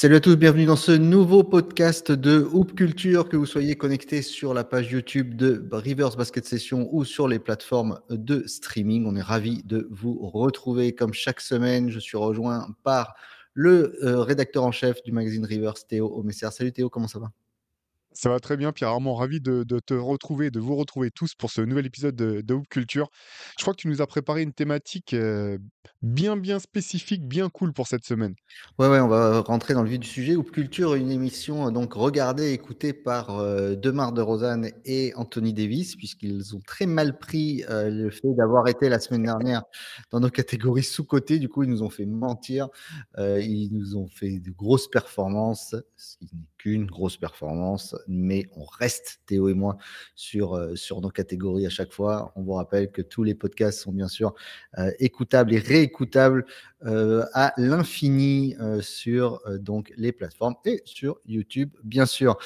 Salut à tous, bienvenue dans ce nouveau podcast de Hoop Culture, que vous soyez connecté sur la page YouTube de Rivers Basket Session ou sur les plateformes de streaming. On est ravis de vous retrouver comme chaque semaine. Je suis rejoint par le euh, rédacteur en chef du magazine Rivers, Théo Omesser. Salut Théo, comment ça va? Ça va très bien, Pierre Armand, ravi de, te retrouver, de vous retrouver tous pour ce nouvel épisode de, de Hoop Culture. Je crois que tu nous as préparé une thématique euh, bien, bien spécifique, bien cool pour cette semaine. Ouais, ouais, on va rentrer dans le vif du sujet. Hoop Culture, une émission euh, donc regardée écoutée par euh, Demar de Rosanne et Anthony Davis, puisqu'ils ont très mal pris le fait d'avoir été la semaine dernière dans nos catégories sous-cotées. Du coup, ils nous ont fait mentir. Ils nous ont fait de grosses performances, qu'une grosse performance, mais on reste, Théo et moi, sur, euh, sur nos catégories à chaque fois. On vous rappelle que tous les podcasts sont bien sûr euh, écoutables et réécoutables euh, à l'infini sur donc les plateformes et sur YouTube, bien sûr.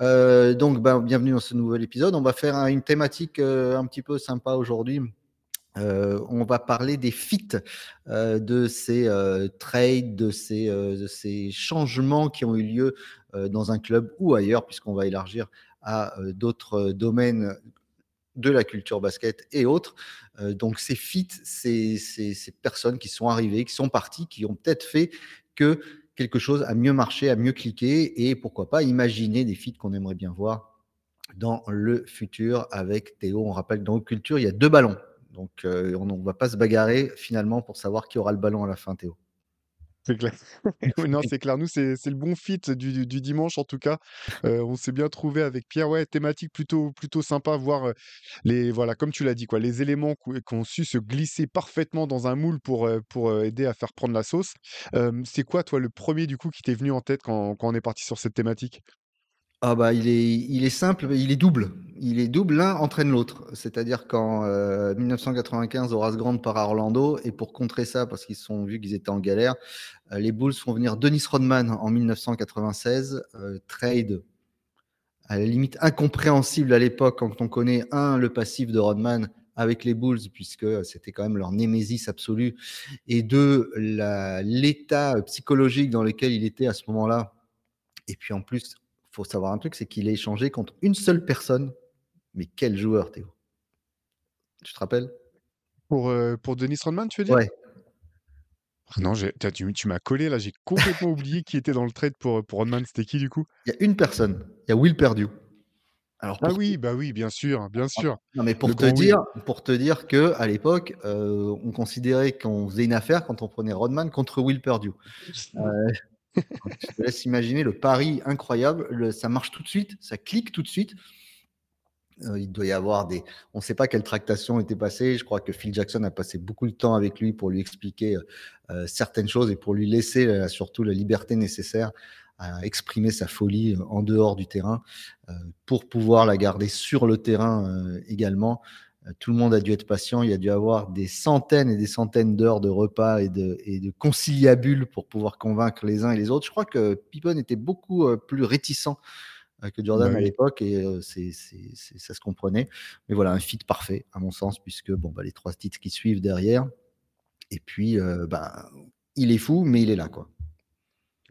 Donc, ben, bienvenue dans ce nouvel épisode. On va faire un- une thématique un petit peu sympa aujourd'hui. Euh, on va parler des fits, euh, de ces euh, trades, de ces, changements qui ont eu lieu dans un club ou ailleurs, puisqu'on va élargir à d'autres domaines de la culture basket et autres. Donc ces fits, ces, ces, personnes qui sont arrivées, qui sont parties, qui ont peut-être fait que quelque chose a mieux marché, a mieux cliqué, et pourquoi pas imaginer des fits qu'on aimerait bien voir dans le futur avec Théo. On rappelle que dans Culture, il y a deux ballons. Donc, euh, on ne va pas se bagarrer finalement pour savoir qui aura le ballon à la fin, Théo. C'est clair. Non, c'est clair. Nous, c'est le bon fit du, dimanche, en tout cas. Euh, on s'est bien trouvé avec Pierre. Ouais, thématique plutôt, plutôt sympa, voir euh, les, voilà, comme tu l'as dit, quoi, les éléments qu'o- qui ont su se glisser parfaitement dans un moule pour, aider à faire prendre la sauce. C'est quoi, toi, le premier, du coup, qui t'est venu en tête quand on est parti sur cette thématique? Ah bah il est, simple, il est double. Il est double, l'un entraîne l'autre. C'est-à-dire qu'en euh, 1995, Horace Grant part à Orlando, et pour contrer ça, parce qu'ils sont vus qu'ils étaient en galère, euh, les Bulls font venir Dennis Rodman en 1996, euh, trade à la limite incompréhensible à l'époque quand on connaît, un, le passif de Rodman avec les Bulls, puisque c'était quand même leur némésis absolue, et deux, l'état psychologique dans lequel il était à ce moment-là. Et puis en plus, faut savoir un truc, c'est qu'il est échangé contre une seule personne. Mais quel joueur, Théo? Tu te rappelles? Pour, euh, pour Dennis Rodman, tu veux dire? Ouais. Ah Non, tu, tu m'as collé là, j'ai complètement oublié qui était dans le trade pour, pour Rodman. C'était qui, du coup? Il y a une personne. Il y a Will Perdue. Alors Ah oui, bah oui, bien sûr, bien sûr. non mais pour Le te dire, pour te dire que à l'époque, euh, on considérait qu'on faisait une affaire quand on prenait Rodman contre Will Perdue. Euh, je te laisse imaginer le pari incroyable. Le- ça marche tout de suite, ça clique tout de suite. Euh, il doit y avoir des. On ne sait pas quelle tractation était passée. Je crois que Phil Jackson a passé beaucoup de temps avec lui pour lui expliquer euh, certaines choses et pour lui laisser euh, surtout la liberté nécessaire à exprimer sa folie euh, en dehors du terrain euh, pour pouvoir la garder sur le terrain euh, également. Euh, Tout le monde a dû être patient. Il y a dû avoir des centaines et des centaines d'heures de repas et de, et de conciliabules pour pouvoir convaincre les uns et les autres. Je crois que Pippen était beaucoup euh, plus réticent euh, que Jordan Bah à l'époque et c'est, ça se comprenait. Mais voilà, un fit parfait à mon sens puisque bon, bah, les trois titres qui suivent derrière. Et puis, euh, bah, il est fou, mais il est là. quoi.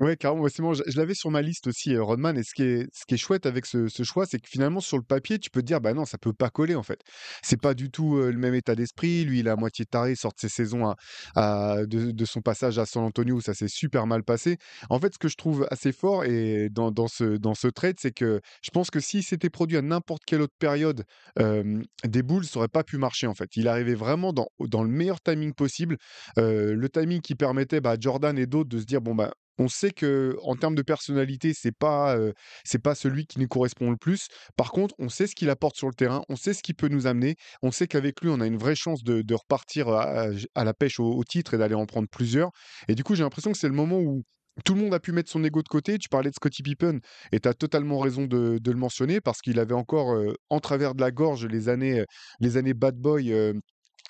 Ouais, carrément, bon, je, l'avais sur ma liste aussi, euh, Rodman. Et ce qui est, chouette avec ce, choix, c'est que finalement, sur le papier, tu peux te dire, bah non, ça peut pas coller en fait. C'est pas du tout euh, le même état d'esprit. Lui, il est à moitié taré, sort de ses saisons de, son passage à San Antonio où ça s'est super mal passé. En fait, ce que je trouve assez fort et dans, ce, trade, c'est que je pense que s'il s'était produit à n'importe quelle autre période, des Bulls, ça aurait pas pu marcher en fait. Il arrivait vraiment dans, dans le meilleur timing possible. Euh, le timing qui permettait bah, à Jordan et d'autres de se dire, bon, bah, on sait que en termes de personnalité, c'est pas euh, c'est pas celui qui nous correspond le plus. Par contre, on sait ce qu'il apporte sur le terrain, on sait ce qu'il peut nous amener, on sait qu'avec lui, on a une vraie chance de, repartir à, la pêche au, titre et d'aller en prendre plusieurs. Et du coup, j'ai l'impression que c'est le moment où tout le monde a pu mettre son ego de côté. Tu parlais de Scottie Pippen et tu as totalement raison de, le mentionner parce qu'il avait encore euh, en travers de la gorge les années, les années bad boy. euh,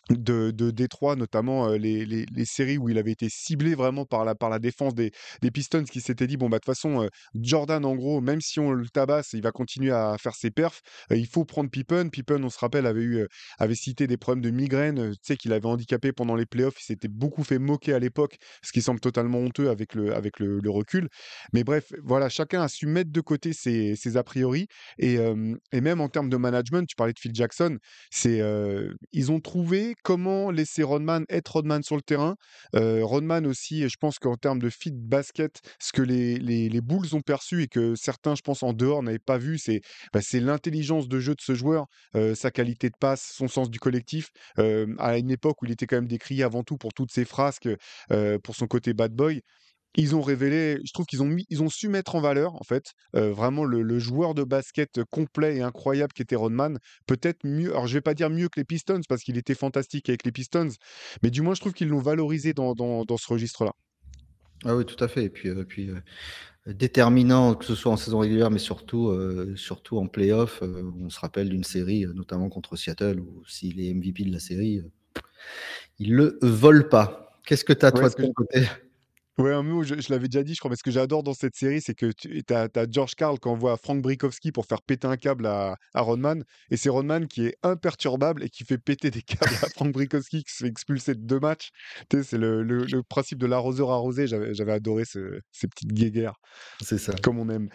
de, de Détroit, notamment euh, les, les, séries où il avait été ciblé vraiment par la, par la défense des, des Pistons qui s'était dit bon, bah de toute façon, euh, Jordan, en gros, même si on le tabasse, il va continuer à faire ses perfs. Euh, il faut prendre Pippen. Pippen, on se rappelle, avait, eu, avait cité des problèmes de migraine, tu sais, qu'il avait handicapé pendant les playoffs. Il s'était beaucoup fait moquer à l'époque, ce qui semble totalement honteux avec le, avec le, recul. Mais bref, voilà, chacun a su mettre de côté ses, ses a priori. Et, et même en termes de management, tu parlais de Phil Jackson, c'est ils ont trouvé comment laisser Rodman être Rodman sur le terrain. Euh, Rodman aussi, je pense qu'en termes de fit basket, ce que les, les, Bulls ont perçu et que certains, je pense, en dehors n'avaient pas vu, c'est bah, l'intelligence de jeu de ce joueur, euh, sa qualité de passe, son sens du collectif. Euh, à une époque où il était quand même décrié avant tout pour toutes ses frasques, pour son côté bad boy ils ont révélé, je trouve qu'ils ont, mis, ils ont su mettre en valeur, en fait, euh, vraiment le, le, joueur de basket complet et incroyable qui était Rodman. Peut-être mieux, alors je vais pas dire mieux que les Pistons parce qu'il était fantastique avec les Pistons, mais du moins je trouve qu'ils l'ont valorisé dans, dans, dans ce registre-là. Ah oui, tout à fait. Et puis, euh, puis euh, déterminant, que ce soit en saison régulière, mais surtout, euh, surtout en playoff. on se rappelle d'une série, notamment contre Seattle, où s'il est MVP de la série, il le vole pas. Qu'est-ce que tu as, toi, de ton côté? Ouais, un mot, je, je l'avais déjà dit, je crois, mais ce que j'adore dans cette série, c'est que tu as, George Carl qui envoie Frank Brikowski pour faire péter un câble à, à Rodman, et c'est Rodman qui est imperturbable et qui fait péter des câbles à Frank Brikowski qui se fait expulser de deux matchs. Tu sais, c'est le, le, le, principe de l'arroseur arrosé, j'avais adoré ce, ces petites guéguerres. C'est ça. Comme on aime.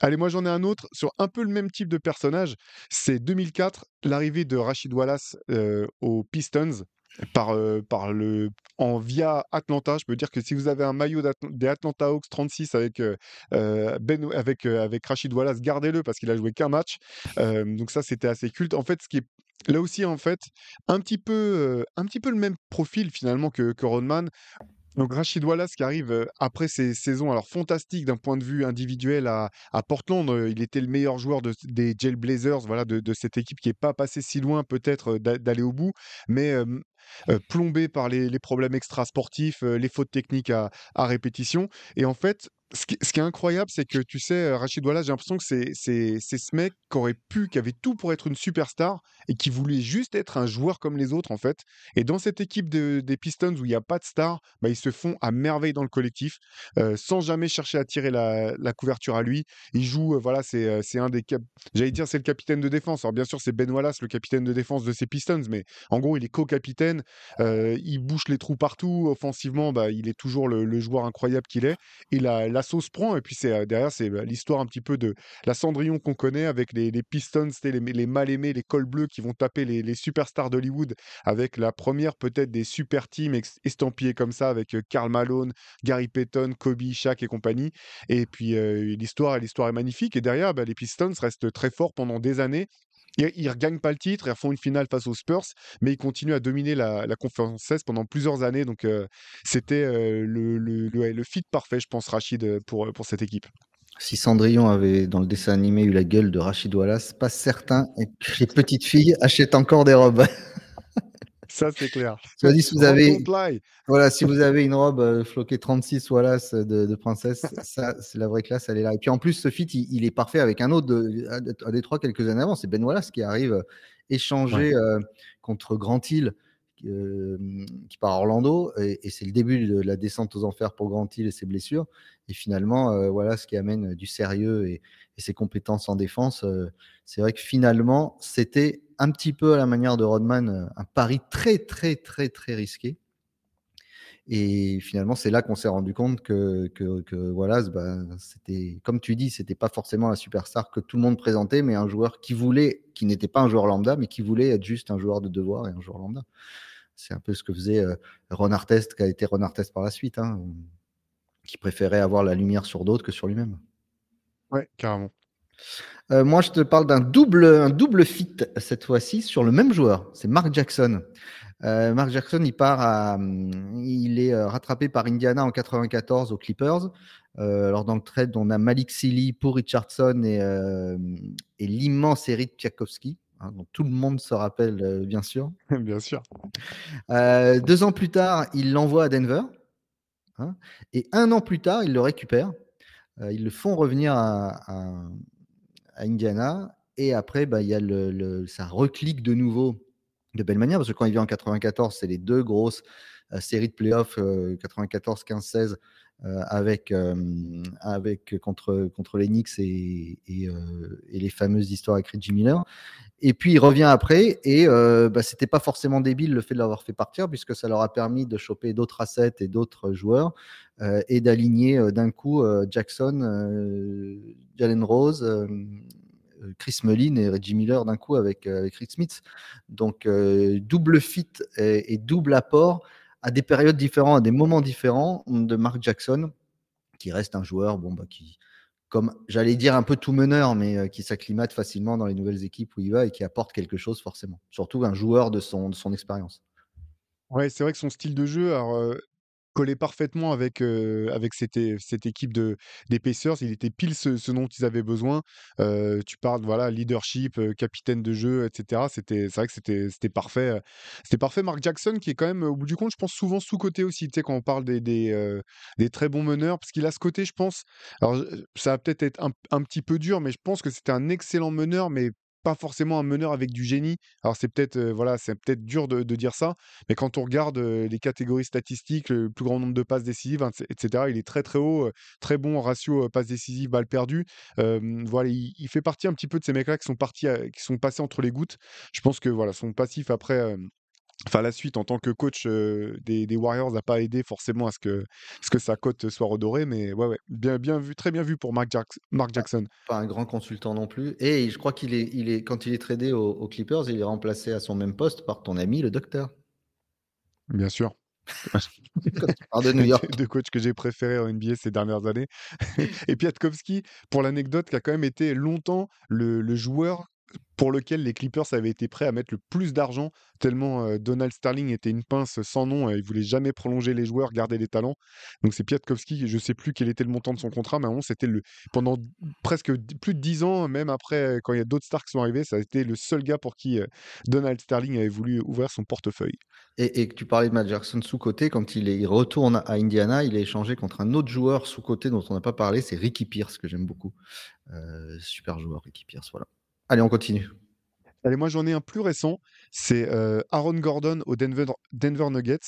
Allez, moi j'en ai un autre sur un peu le même type de personnage. C'est 2004, l'arrivée de Rachid Wallace euh, aux Pistons par, euh, par le, en via Atlanta. Je peux dire que si vous avez un maillot des Atlanta Hawks 36 avec, euh, ben, avec, euh, avec Rachid Wallace, gardez-le parce qu'il a joué qu'un match. donc ça, c'était assez culte. En fait, ce qui est là aussi, en fait, un petit peu, un petit peu le même profil finalement que, que Rodman. Donc Rachid Wallace qui arrive après ces saisons alors fantastiques d'un point de vue individuel à, à Portland, il était le meilleur joueur de, des Jailblazers, voilà, de, de, cette équipe qui n'est pas passée si loin peut-être d'aller au bout, mais plombé par les, problèmes extrasportifs, les fautes techniques à, répétition. Et en fait, ce qui, est incroyable, c'est que tu sais, Rachid Wallace, j'ai l'impression que c'est, ce mec qui aurait pu, qui avait tout pour être une superstar et qui voulait juste être un joueur comme les autres, en fait. Et dans cette équipe de, des Pistons où il n'y a pas de star, bah, ils se font à merveille dans le collectif, euh, sans jamais chercher à tirer la, couverture à lui. Il joue, euh, voilà, c'est, euh, un des. J'allais dire, c'est le capitaine de défense. Alors, bien sûr, c'est Ben Wallace, le capitaine de défense de ces Pistons, mais en gros, il est co-capitaine. Il bouche les trous partout. Offensivement, bah, il est toujours le, joueur incroyable qu'il est. Il a la sauce prend. Et puis c'est derrière, c'est bah, l'histoire un petit peu de la Cendrillon qu'on connaît avec les, Pistons, les, mal aimés, les cols bleus qui vont taper les, superstars d'Hollywood avec la première peut-être des super teams estampillés comme ça avec Karl Malone, Gary Payton, Kobe, Shaq et compagnie. Et puis l'histoire, l'histoire est magnifique. Et derrière, bah, les Pistons restent très forts pendant des années. Ils ne regagnent pas le titre, ils font une finale face aux Spurs, mais ils continuent à dominer la, conférence 16 pendant plusieurs années. Donc, euh, c'était euh, le, fit parfait, je pense, Rachid, pour, pour cette équipe. Si Cendrillon avait, dans le dessin animé, eu la gueule de Rachid Wallace, pas certain que les petites filles achètent encore des robes. Ça, c'est clair. Dit, si, vous avez, voilà, si vous avez une robe euh, floquée 36 Wallace de, de princesse, ça, c'est la vraie classe, elle est là. Et puis en plus, ce fit, il, il est parfait avec un autre de, à, Détroit quelques années avant. C'est Ben Wallace qui arrive euh, échanger ouais. euh, contre Grant Hill, euh, qui part à Orlando. Et, et c'est le début de la descente aux enfers pour Grant Hill et ses blessures. Et finalement, euh, voilà ce qui amène du sérieux et, ses compétences en défense. Euh, c'est vrai que finalement, c'était un petit peu à la manière de Rodman, euh, un pari très, très, très, très risqué. Et finalement, c'est là qu'on s'est rendu compte que, que, que Wallace, bah, c'était, comme tu dis, c'était pas forcément la superstar que tout le monde présentait, mais un joueur qui voulait, qui n'était pas un joueur lambda, mais qui voulait être juste un joueur de devoir et un joueur lambda. C'est un peu ce que faisait euh, Ron Artest, qui a été Ron Artest par la suite, hein, qui préférait avoir la lumière sur d'autres que sur lui-même. Ouais, carrément. Euh, moi, je te parle d'un double, un double fit cette fois-ci sur le même joueur. C'est Mark Jackson. Euh, Mark Jackson, il part à, il est euh, rattrapé par Indiana en 94 aux Clippers. Euh, alors dans le trade, on a Malik Sealy pour Richardson et, et l'immense Eric Tchaikovsky. Hein, dont tout le monde se rappelle, bien sûr. bien sûr. deux ans plus tard, il l'envoie à Denver. Hein, et un an plus tard, il le récupère. ils le font revenir à, Indiana. Et après, bah, y a ça reclique de nouveau de belle manière, parce que quand il vient en 94, c'est les deux grosses séries de playoffs 94, 15, 16 avec, avec contre, contre les Knicks et, et, et, les fameuses histoires avec Reggie Miller. Et puis il revient après, et bah, c'était pas forcément débile le fait de l'avoir fait partir, puisque ça leur a permis de choper d'autres assets et d'autres joueurs, et d'aligner d'un coup Jackson, Jalen Rose, Chris Mullin et Reggie Miller d'un coup avec, avec Rick Smith. Donc double fit et double apport à des périodes différentes, à des moments différents de Mark Jackson, qui reste un joueur bon, bah, qui, comme j'allais dire un peu tout meneur, mais euh, qui s'acclimate facilement dans les nouvelles équipes où il va et qui apporte quelque chose forcément. Surtout un joueur de son, de son expérience. Ouais, c'est vrai que son style de jeu, alors, euh, collait parfaitement avec, avec cette, cette équipe de, des. Il était pile ce, dont ils avaient besoin. tu parles, voilà, leadership, capitaine de jeu, etc. C'est vrai que c'était, c'était parfait. C'était parfait. Mark Jackson, qui est quand même, au bout du compte, je pense souvent sous-côté aussi, tu sais, quand on parle des, des, très bons meneurs, parce qu'il a ce côté, je pense. Alors, ça va peut-être être un, un petit peu dur, mais je pense que c'était un excellent meneur, mais pas forcément un meneur avec du génie. Alors c'est peut-être voilà, c'est peut-être dur de, dire ça, mais quand on regarde les catégories statistiques, le plus grand nombre de passes décisives, etc., il est très très haut, très bon en ratio passes décisives, balles perdues. voilà, il, fait partie un petit peu de ces mecs-là qui sont partis, qui sont passés entre les gouttes. Je pense que voilà, son passif après. Enfin, la suite en tant que coach des, Warriors n'a pas aidé forcément à ce que, ce que sa cote soit redorée, mais ouais, ouais, bien, bien vu, très bien vu pour Mark, Jackson. Pas un grand consultant non plus. Et je crois qu'il est, il est, quand il est tradé aux, Clippers, il est remplacé à son même poste par ton ami, le docteur. Bien sûr. de New York. de coach que j'ai préféré en NBA ces dernières années. Et Piatkowski, pour l'anecdote, qui a quand même été longtemps le, le joueur pour lequel les Clippers avaient été prêts à mettre le plus d'argent, tellement Donald Sterling était une pince sans nom, il voulait jamais prolonger les joueurs, garder les talents. Donc c'est Piatkowski, je sais plus quel était le montant de son contrat, mais c'était le pendant presque plus de dix ans, même après quand il y a d'autres stars qui sont arrivés, ça a été le seul gars pour qui Donald Sterling avait voulu ouvrir son portefeuille. Et, que tu parlais de Matt Jackson sous-côté, quand il, retourne à Indiana, il est échangé contre un autre joueur sous-côté dont on n'a pas parlé, c'est Ricky Pierce, que j'aime beaucoup. super joueur, Ricky Pierce, voilà. Allez, on continue. Allez, moi j'en ai un plus récent, c'est Aaron Gordon au Denver, Denver Nuggets.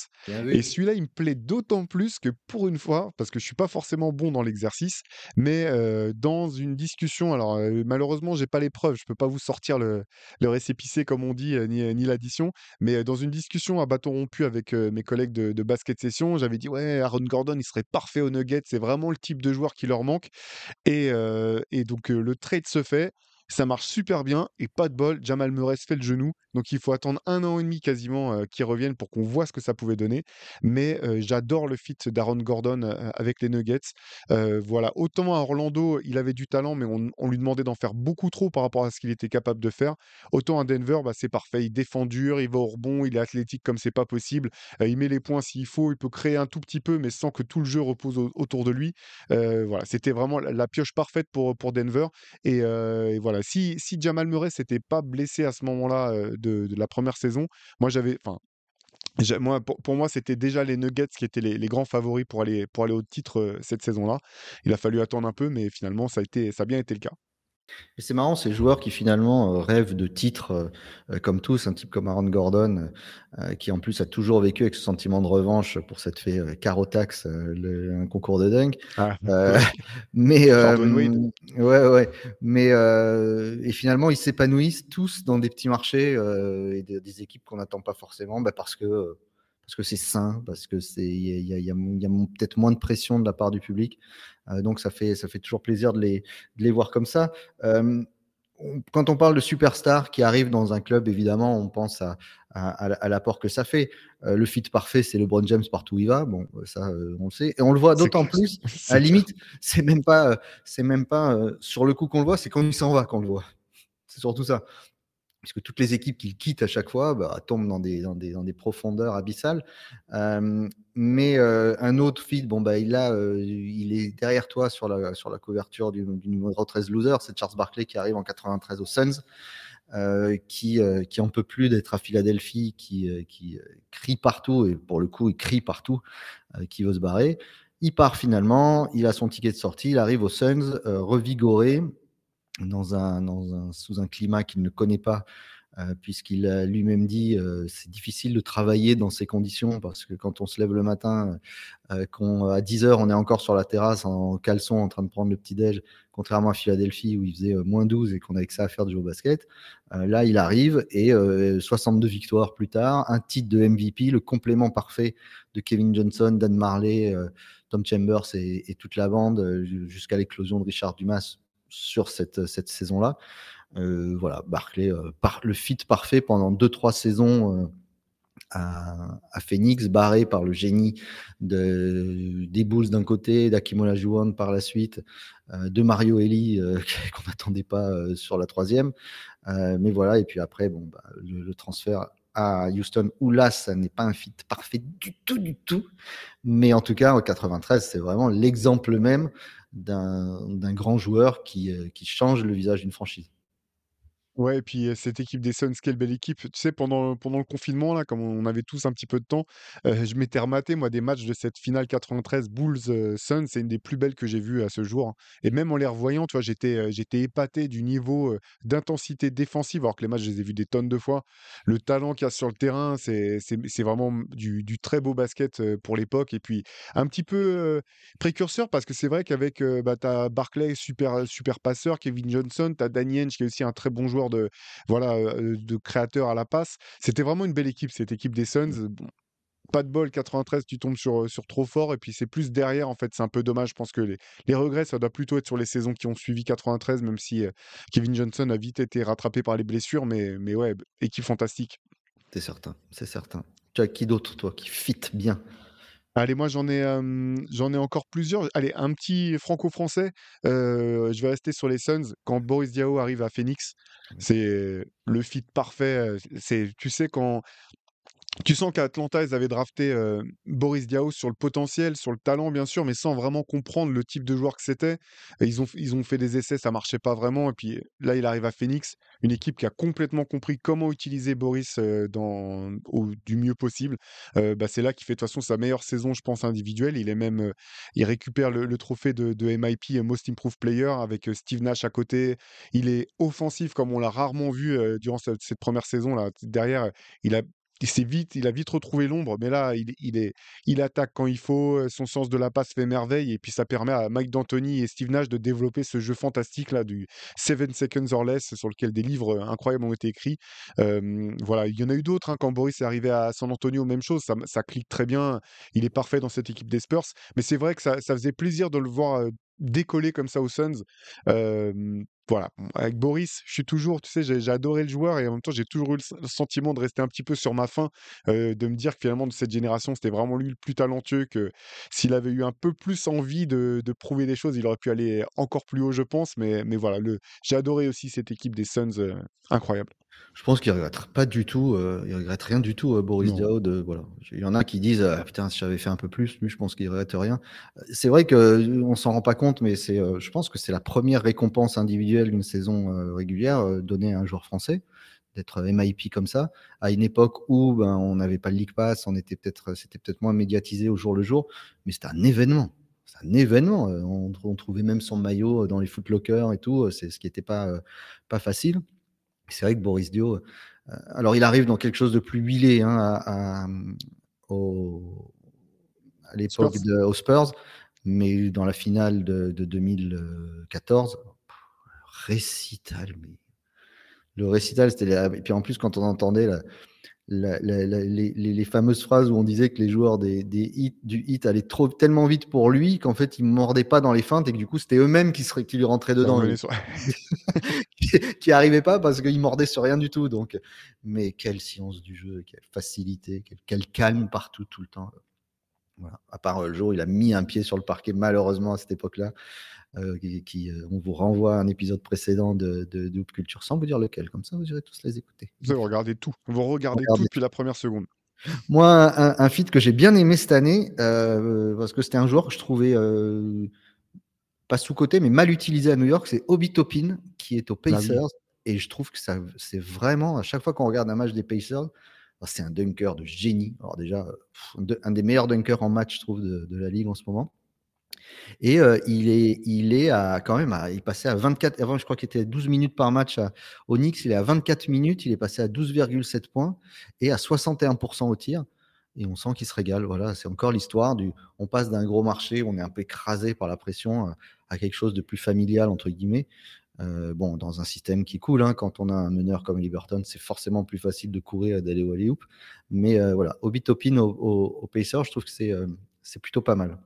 Et celui-là, il me plaît d'autant plus que pour une fois, parce que je suis pas forcément bon dans l'exercice, mais dans une discussion, alors malheureusement, j'ai pas les preuves, je peux pas vous sortir le, le récépissé comme on dit, ni, ni l'addition, mais dans une discussion à bâton rompu avec mes collègues de, de basket session, j'avais dit ouais, Aaron Gordon, il serait parfait aux Nuggets, c'est vraiment le type de joueur qui leur manque. Et, et donc le trade se fait. Ça marche super bien et pas de bol, Jamal Murray fait le genou. Donc il faut attendre un an et demi quasiment euh, qu'il revienne pour qu'on voit ce que ça pouvait donner. Mais j'adore le fit d'Aaron Gordon avec les Nuggets. voilà, autant à Orlando, il avait du talent, mais on, lui demandait d'en faire beaucoup trop par rapport à ce qu'il était capable de faire. Autant à Denver, bah, c'est parfait. Il défend dur, il va au rebond, il est athlétique comme c'est pas possible. il met les points s'il faut, il peut créer un tout petit peu, mais sans que tout le jeu repose autour de lui. voilà, c'était vraiment la, pioche parfaite pour, pour Denver. Et, et voilà si, si Jamal Murray s'était pas blessé à ce moment-là de, la première saison, moi j'avais, enfin, moi, pour, moi, c'était déjà les Nuggets qui étaient les, grands favoris pour aller, pour aller au titre cette saison-là. Il a fallu attendre un peu, mais finalement, ça a, été, ça a bien été le cas. C'est marrant, ces joueurs qui finalement euh, rêvent de titres euh, euh, comme tous, un type comme Aaron Gordon, qui en plus a toujours vécu avec ce sentiment de revanche pour cette fait Carotax, un concours de dingue. Ah, mais ouais, ouais, mais et finalement ils s'épanouissent tous dans des petits marchés et des, équipes qu'on n'attend pas forcément, bah, parce que parce que c'est sain, parce que c'est il y a, peut-être moins de pression de la part du public. Euh, donc ça fait ça fait toujours plaisir de les, de les voir comme ça. Euh, quand on parle de superstars qui arrivent dans un club, évidemment, on pense à, à, l'apport que ça fait. Euh, le fit parfait, c'est LeBron James partout où il va. Bon, ça, on le sait. Et on le voit d'autant plus. À la limite, c'est même pas, c'est même pas sur le coup qu'on le voit, c'est quand il s'en va qu'on le voit. C'est surtout ça puisque toutes les équipes qu'il quitte à chaque fois bah, tombent dans des, profondeurs abyssales. mais un autre feed, bon, bah, il, a, il est derrière toi sur la, couverture du, numéro 13 loser, c'est Charles Barkley qui arrive en 93 aux Suns. qui, qui en peut plus d'être à Philadelphie, qui, qui crie partout, et pour le coup, il crie partout, qui veut se barrer. Il part finalement, il a son ticket de sortie, il arrive aux Suns, revigoré, dans un, dans un, sous un climat qu'il ne connaît pas puisqu'il a lui-même dit c'est difficile de travailler dans ces conditions parce que quand on se lève le matin, qu'on à 10 heures on est encore sur la terrasse en caleçon en train de prendre le petit déj, contrairement à Philadelphie où il faisait moins 12 et qu'on avait que ça à faire du jeu au basket. là, il arrive et 62 victoires plus tard, un titre de MVP, le complément parfait de Kevin Johnson, Dan Marley, Tom Chambers et, toute la bande jusqu'à l'éclosion de Richard Dumas sur cette, cette saison-là. Euh, voilà, Barclay, euh, le fit parfait pendant 2-3 saisons euh, à, Phoenix, barré par le génie de, des Bulls d'un côté, d'Akimola Juan par la suite, de Mario Eli qu'on n'attendait pas sur la troisième. mais voilà, et puis après, bon, bah, le, transfert à Houston, où là, ça n'est pas un fit parfait du tout, du tout. Mais en tout cas, en 93, c'est vraiment l'exemple même d'un grand joueur qui, qui change le visage d'une franchise. Ouais et puis, cette équipe des Suns, quelle belle équipe. Tu sais, pendant pendant le confinement là, comme on avait tous un petit peu de temps, heu, je m'étais rematé moi des matchs de cette finale 93 Bulls, Suns. C'est une des plus belles que j'ai vues à ce jour, hein et même en les revoyant, tu vois, j'étais, j'étais épaté du niveau, d'intensité défensive, alors que les matchs, je les ai vus des tonnes de fois. Le talent qu'il y a sur le terrain, c'est c'est c'est vraiment du du très beau basket, pour l'époque et puis un petit peu, précurseur parce que c'est vrai qu'avec, bah, tu as Barclay, super super passeur, Kevin Johnson, tu as Danny Ainge qui est aussi un très bon joueur de voilà de créateurs à la passe. C'était vraiment une belle équipe cette équipe des Suns. Mmh. Bon, pas de bol 93, tu tombes sur, sur trop fort et puis c'est plus derrière en fait, c'est un peu dommage. Je pense que les, les, regrets ça doit plutôt être sur les saisons qui ont suivi 93, même si Kevin Johnson a vite été rattrapé par les blessures, mais mais ouais, équipe fantastique. C'est certain, c'est certain. Tu as qui d'autre toi qui fit bien? Allez, moi j'en ai, j'en ai encore plusieurs. Allez, un petit franco-français. je vais rester sur les Suns. Quand Boris Diaw arrive à Phoenix, mmh. c'est le fit parfait. C'est, tu sais, quand tu sens qu'Atlanta, ils avaient drafté Boris Diaw sur le potentiel, sur le talent, bien sûr, mais sans vraiment comprendre le type de joueur que c'était. Ils ont, ils ont fait des essais, ça marchait pas vraiment. Et puis là, il arrive à Phoenix, une équipe qui a complètement compris comment utiliser Boris dans, du mieux possible. bah, c'est là qu'il fait de toute façon sa meilleure saison, je pense, individuelle. Il est même, il récupère le, trophée de, de, MIP Most Improved Player avec Steve Nash à côté. Il est offensif comme on l'a rarement vu durant cette, cette première saison là. Derrière, il a il vite, il a vite retrouvé l'ombre, mais là, il, il, est, il attaque quand il faut, son sens de la passe fait merveille, et puis ça permet à Mike D'Antoni et Steve Nash de développer ce jeu fantastique là du 7 seconds or less, sur lequel des livres incroyables ont été écrits. voilà, il y en a eu d'autres hein, quand Boris est arrivé à San Antonio, même chose, ça, ça, clique très bien, il est parfait dans cette équipe des Spurs, mais c'est vrai que ça, ça, faisait plaisir de le voir décoller comme ça aux Suns. Voilà, avec Boris, je suis toujours, tu sais, j'ai adoré le joueur et en même temps, j'ai toujours eu le, sentiment de rester un petit peu sur ma faim, de me dire que finalement, de cette génération, c'était vraiment lui le plus talentueux, que s'il avait eu un peu plus envie de, de, prouver des choses, il aurait pu aller encore plus haut, je pense. Mais, mais voilà, j'ai adoré aussi cette équipe des Suns, incroyable. Je pense qu'il regrette pas du tout, euh, il regrette rien du tout, euh, Boris Diaw. voilà. Il y en a qui disent ah, putain si j'avais fait un peu plus, lui je pense qu'il regrette rien. C'est vrai que on s'en rend pas compte, mais c'est, euh, je pense que c'est la première récompense individuelle d'une saison euh, régulière donnée à un joueur français d'être MIP comme ça, à une époque où ben, on n'avait pas le League Pass, on était peut-être, c'était peut-être moins médiatisé au jour le jour, mais c'était un événement. C'est un événement. On, on, trouvait même son maillot dans les footlockers et tout. C'est ce qui n'était pas, pas facile. C'est vrai que Boris Dio, euh, alors il arrive dans quelque chose de plus huilé hein, à, à, l'époque aux Spurs, mais dans la finale de, 2014, récital, mais le récital, c'était et puis en plus quand on entendait la, les, fameuses phrases où on disait que les joueurs des, hits, du hit allaient trop, tellement vite pour lui qu'en fait ils ne mordaient pas dans les feintes et que du coup c'était eux-mêmes qui, qui lui rentraient dedans. qui n'arrivaient pas parce qu'ils mordaient sur rien du tout. Donc, mais quelle science du jeu, quelle facilité, quel, calme partout, tout le temps. Voilà. À part euh, le jour où il a mis un pied sur le parquet, malheureusement à cette époque-là. Euh, qui, euh, on vous renvoie à un épisode précédent de, de, Culture sans vous dire lequel, comme ça vous irez tous les écouter. Vous regardez tout, vous regardez, tout depuis la première seconde. Moi, un, un feat que j'ai bien aimé cette année, euh, parce que c'était un joueur que je trouvais pas sous-côté, mais mal utilisé à New York, c'est Obi Topin, qui est aux bah Pacers. Et je trouve que ça, c'est vraiment, à chaque fois qu'on regarde un match des Pacers, c'est un dunker de génie. Alors déjà, un des meilleurs dunkers en match, je trouve, de, la ligue en ce moment. Et euh, il, est, à quand même, à, il passait à 24, avant je crois qu'il était à 12 minutes par match à Onyx, il est à 24 minutes, il est passé à 12,7 points et à 61% au tir. Et on sent qu'il se régale. Voilà, c'est encore l'histoire du. On passe d'un gros marché, on est un peu écrasé par la pression, à quelque chose de plus familial entre guillemets. Euh, bon, dans un système qui coule, hein, quand on a un meneur comme Liberton, c'est forcément plus facile de courir et d'aller au alley Mais euh, voilà, au, au, au Pacer, je trouve que c'est euh, c'est plutôt pas mal.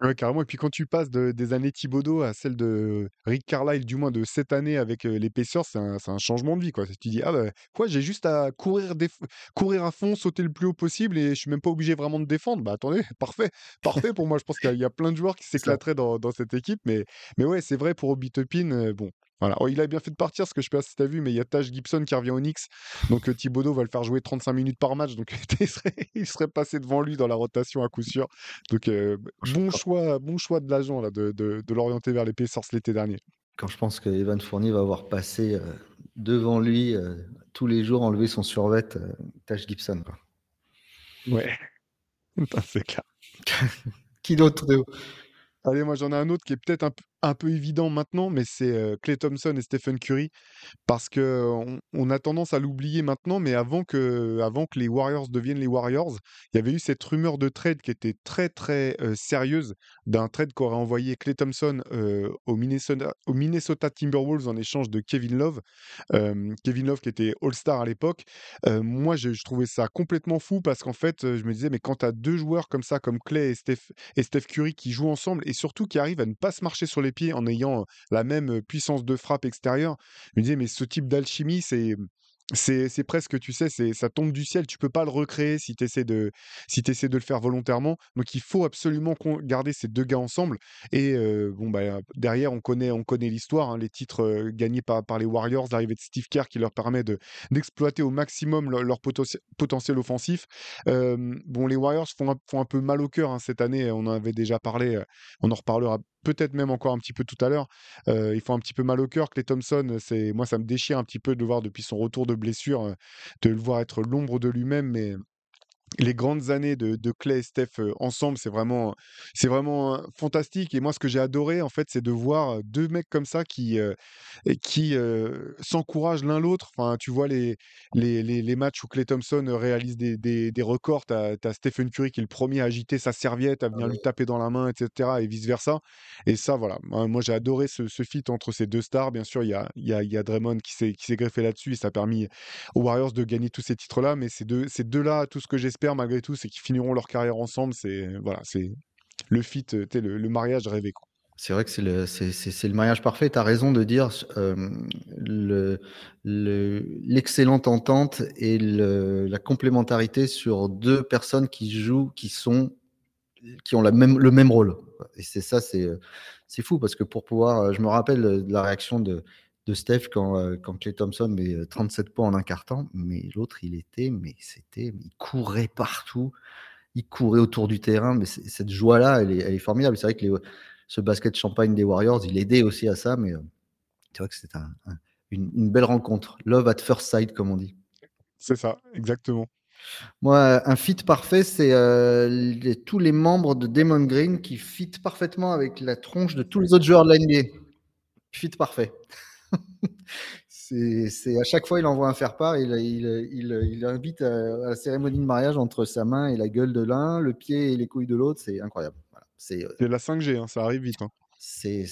Ouais, carrément. Et puis quand tu passes de, des années Thibodeau à celle de Rick Carlisle, du moins de cette année avec l'épaisseur, c'est un, un, changement de vie. Quoi. Tu dis, ah bah, quoi, j'ai juste à courir, courir à fond, sauter le plus haut possible et je suis même pas obligé vraiment de défendre. Bah attendez, parfait, parfait pour moi. Je pense qu'il y, y, a plein de joueurs qui s'éclateraient dans, dans, cette équipe. Mais, mais ouais, c'est vrai pour Obi Topin, bon, voilà. Oh, il a bien fait de partir, ce que je sais pas si tu as vu, mais il y a Taj Gibson qui revient au Knicks. Donc euh, Thibodeau va le faire jouer 35 minutes par match. Donc il, serait, passé devant lui dans la rotation à coup sûr. Donc euh, bon, choix, bon choix de l'agent de, de, de l'orienter vers les Pacers l'été dernier. Quand je pense que Evan Fournier va avoir passé euh, devant lui tous les jours, enlever son survêt, Taj Gibson. Quoi. Ouais, c'est clair. qui d'autre Allez, moi j'en ai un autre qui est peut-être un, un peu évident maintenant, mais c'est Clay Thompson et Stephen Curry, parce qu'on on a tendance à l'oublier maintenant, mais avant que, avant que les Warriors deviennent les Warriors, il y avait eu cette rumeur de trade qui était très très sérieuse, d'un trade qu'aurait envoyé Clay Thompson au, Minnesota, au Minnesota Timberwolves en échange de Kevin Love, Kevin Love qui était All-Star à l'époque. moi, je, je, trouvais ça complètement fou parce qu'en fait, je me disais, mais quand tu as deux joueurs comme ça, comme Clay et Steph, et Steph Curry qui jouent ensemble et surtout qui arrivent à ne pas se marcher sur les pieds en ayant la même puissance de frappe extérieure. Je me disais, mais ce type d'alchimie, c'est c'est presque, tu sais, c'est ça tombe du ciel. Tu peux pas le recréer si tu essaies de si essaies de le faire volontairement. Donc il faut absolument garder ces deux gars ensemble. Et bon bah derrière on connaît on connaît l'histoire, hein, les titres gagnés par, par les Warriors, l'arrivée de Steve Kerr qui leur permet de d'exploiter au maximum leur, potentiel offensif. bon les Warriors font un, font un peu mal au cœur hein, cette année. On en avait déjà parlé. On en reparlera peut-être même encore un petit peu tout à l'heure. Euh, il faut un petit peu mal au cœur. Clay Thompson, c'est moi ça me déchire un petit peu de voir depuis son retour de blessure, de le voir être l'ombre de lui-même, mais les grandes années de, de Clay et Steph ensemble, c'est vraiment, c'est vraiment fantastique. Et moi, ce que j'ai adoré, en fait, c'est de voir deux mecs comme ça qui, qui s'encouragent l'un l'autre. Enfin, tu vois les, les, les, matchs où Clay Thompson réalise des, des, des records. Tu as, Stephen Curry qui est le premier à agiter sa serviette, à venir lui taper dans la main, etc. Et vice-versa. Et ça, voilà. Moi, j'ai adoré ce, ce feat entre ces deux stars. Bien sûr, il y a, y, a, y a Draymond qui s'est greffé là-dessus. Et ça a permis aux Warriors de gagner tous ces titres-là. Mais ces deux-là, ces deux tout ce que j'espère, malgré tout, c'est qu'ils finiront leur carrière ensemble. C'est voilà, c'est le fit, euh, le, mariage rêvé. C'est vrai que c'est le, c'est, le mariage parfait. Tu as raison de dire euh, le, l'excellente entente et la complémentarité sur deux personnes qui jouent, qui sont, qui ont la même, le même rôle. Et c'est ça, c'est, c'est fou parce que pour pouvoir, je me rappelle de la réaction de, de Steph quand, euh, quand Clay Thompson met 37 euh, points en un quart temps, mais l'autre, il était, mais c'était, il courait partout, il courait autour du terrain, mais cette joie-là, elle est, elle est, formidable. C'est vrai que les, ce basket champagne des Warriors, il aidait aussi à ça, mais euh, c'est vrai que un, une, une, belle rencontre. Love at first sight, comme on dit. C'est ça, exactement. Moi, un fit parfait, c'est euh, tous les membres de Damon Green qui fit parfaitement avec la tronche de tous les autres joueurs de l'NBA. Fit parfait c'est à chaque fois, il envoie un faire-part, il, il, il, invite à, la cérémonie de mariage entre sa main et la gueule de l'un, le pied et les couilles de l'autre, c'est incroyable. Voilà. C'est euh, la 5G, hein, ça arrive vite. Hein. C'est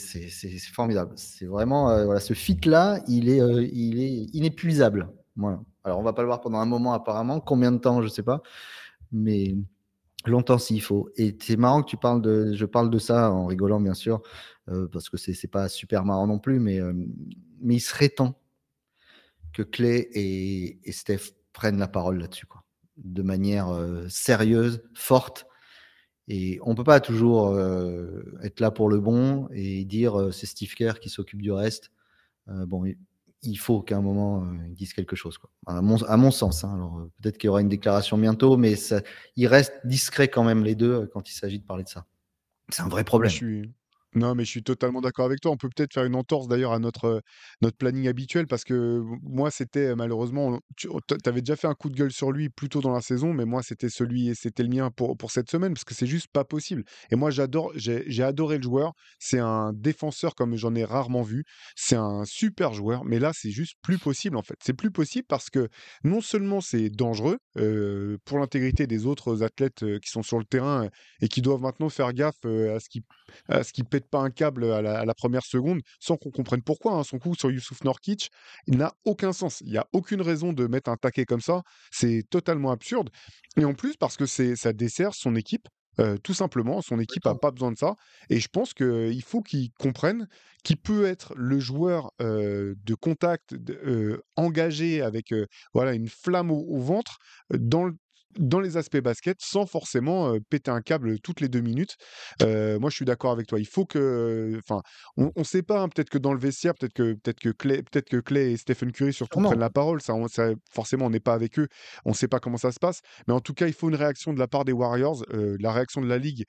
formidable. C'est vraiment, euh, voilà, ce fit-là, il, est, euh, il est inépuisable. Voilà. Alors, on va pas le voir pendant un moment apparemment. Combien de temps, je sais pas. Mais longtemps s'il faut. Et c'est marrant que tu parles de, je parle de ça en rigolant bien sûr, euh, parce que c'est pas super marrant non plus, mais, euh, il serait temps que Clay et, Steph prennent la parole là-dessus, quoi, de manière euh, sérieuse, forte. Et on peut pas toujours être là pour le bon et dire c'est Steve Kerr qui s'occupe du reste. bon, il faut qu'à un moment, euh, ils disent quelque chose. Quoi. À, mon, à mon sens. Hein. Alors, euh, peut-être qu'il y aura une déclaration bientôt, mais ça, ils restent discrets quand même, les deux, euh, quand il s'agit de parler de ça. C'est un vrai problème. Je suis, Non, mais je suis totalement d'accord avec toi. On peut peut-être faire une entorse d'ailleurs à notre, notre planning habituel parce que moi, c'était, heu, malheureusement, tu avais déjà fait un coup de gueule sur lui plus tôt dans la saison, mais moi, c'était celui c'était le mien pour pour cette semaine parce que c'est juste pas possible et moi, j'adore j'ai j'ai adoré le joueur. C'est un défenseur comme j'en ai rarement vu. C'est un super joueur, mais là, c'est juste plus possible, en fait. C'est plus possible parce que non seulement c'est dangereux, pour l'intégrité des autres athlètes, qui sont sur le terrain, et qui doivent maintenant faire gaffe, à ce qu'ils à ce qu'ils pas un câble à la, à la première seconde, sans qu'on comprenne pourquoi. Hein. Son coup sur Youssouf Norkic, il n'a aucun sens. Il n'y a aucune raison de mettre un taquet comme ça. C'est totalement absurde. Et en plus, parce que ça dessert son équipe. Euh, tout simplement, son équipe n'a pas besoin de ça. Et je pense qu'il faut qu'il comprenne qu'il peut être le joueur euh, de contact euh, engagé avec voilà une flamme au, au ventre dans le dans les aspects basket sans forcément péter un câble toutes les deux minutes. moi, je suis d'accord avec toi. Il faut que, enfin, on ne sait pas. Hein, peut-être que dans le vestiaire, peut-être que peut-être que Clay, peut-être que Clay et Stephen Curry surtout prennent la parole. Ça, forcément, on n'est pas avec eux. On ne sait pas comment ça se passe. Mais en tout cas, il faut une réaction de la part des Warriors. la réaction de la ligue,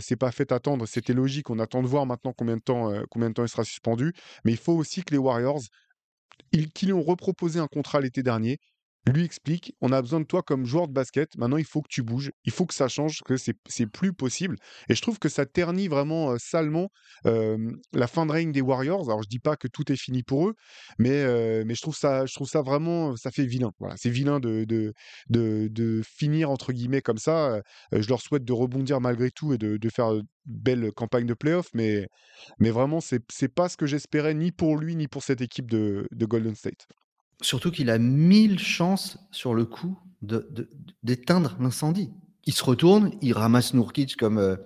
c'est pas fait attendre. C'était logique. On attend de voir maintenant combien de temps, combien de temps il sera suspendu. Mais il faut aussi que les Warriors ils, qui lui ont reproposé un contrat l'été dernier, lui explique, on a besoin de toi comme joueur de basket, maintenant il faut que tu bouges, il faut que ça change, que c'est, c'est plus possible. Et je trouve que ça ternit vraiment salement la fin de règne des Warriors. Alors je dis pas que tout est fini pour eux, mais, mais je, trouve ça, je trouve ça vraiment, ça fait vilain. Voilà, c'est vilain de, de, de, finir entre guillemets comme ça. je leur souhaite de rebondir malgré tout et de, faire belle campagne de playoff, mais, mais vraiment c'est, c'est pas ce que j'espérais ni pour lui ni pour cette équipe de, de Golden State. Surtout qu'il a mille chances sur le coup d'éteindre l'incendie. Il se retourne, il ramasse Nourkic comme euh,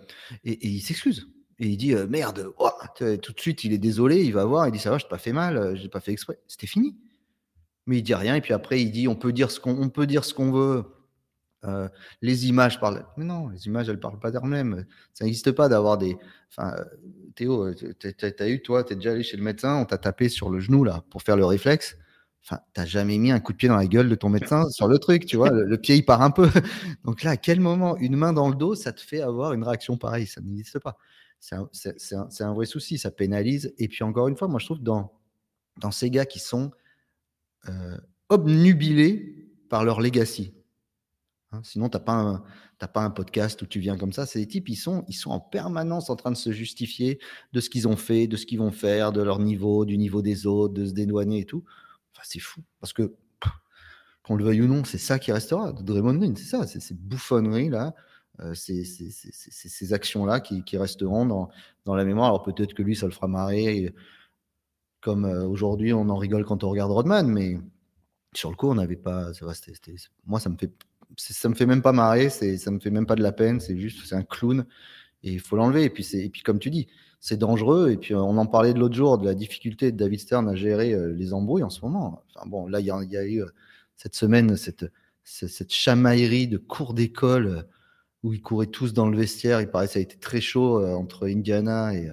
et, il s'excuse. Et il dit euh, merde, tout de suite il est désolé, il va voir, il dit ça va, je t'ai pas fait mal, euh, j'ai pas fait exprès. C'était fini. Mais il dit rien et puis après il dit on peut dire ce qu'on veut. les images parlent. Mais non, les images elles parlent pas d'elles-mêmes. Ça n'existe pas d'avoir des. Théo, t'as eu toi, t'es déjà allé chez le médecin, on t'a tapé sur le genou là pour faire le réflexe. Enfin, t'as jamais mis un coup de pied dans la gueule de ton médecin sur le truc, tu vois. Le, pied, il part un peu. Donc là, à quel moment une main dans le dos, ça te fait avoir une réaction pareille? Ça n'existe pas. C'est un, vrai souci. Ça pénalise. Et puis encore une fois, moi, je trouve dans, dans ces gars qui sont euh, obnubilés par leur legacy. Hein, sinon, tu n'as pas, un, pas un podcast où tu viens comme ça. C'est des types, ils sont, ils sont en permanence en train de se justifier de ce qu'ils ont fait, de ce qu'ils vont faire, de leur niveau, du niveau des autres, de se dédouaner et tout c'est fou. Parce que, qu'on le veuille ou non, c'est ça qui restera de Draymond Green. C'est ça, c'est ces bouffonneries-là, euh, ces, actions-là qui, resteront dans, dans, la mémoire. Alors peut-être que lui, ça le fera marrer. comme euh, aujourd'hui, on en rigole quand on regarde Rodman, mais sur le coup, on n'avait pas. moi, ça me fait. Ça me fait même pas marrer, ça me fait même pas de la peine, c'est juste, c'est un clown et il faut l'enlever. Et puis, et puis, comme tu dis, c'est dangereux. Et puis, on en parlait de l'autre jour de la difficulté de David Stern à gérer euh, les embrouilles en ce moment. Enfin, bon, là, il y, a eu euh, cette semaine cette, cette chamaillerie de cours d'école euh, où ils couraient tous dans le vestiaire. Il paraît que ça a été très chaud entre Indiana et,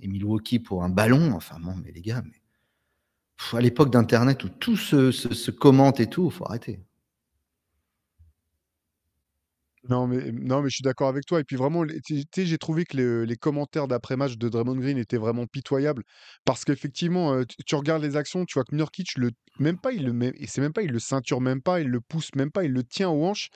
Milwaukee pour un ballon. Enfin, bon, mais les gars, mais, à l'époque d'Internet où tout se, se commente et tout, faut arrêter. Non, mais je suis d'accord avec toi et puis vraiment j'ai trouvé que les, commentaires d'après-match de Draymond Green étaient vraiment pitoyables parce qu'effectivement, tu regardes les actions, tu vois que Nurkic le même pas il le et c'est même pas il le ceinture même pas, il le pousse même pas, il le tient aux hanches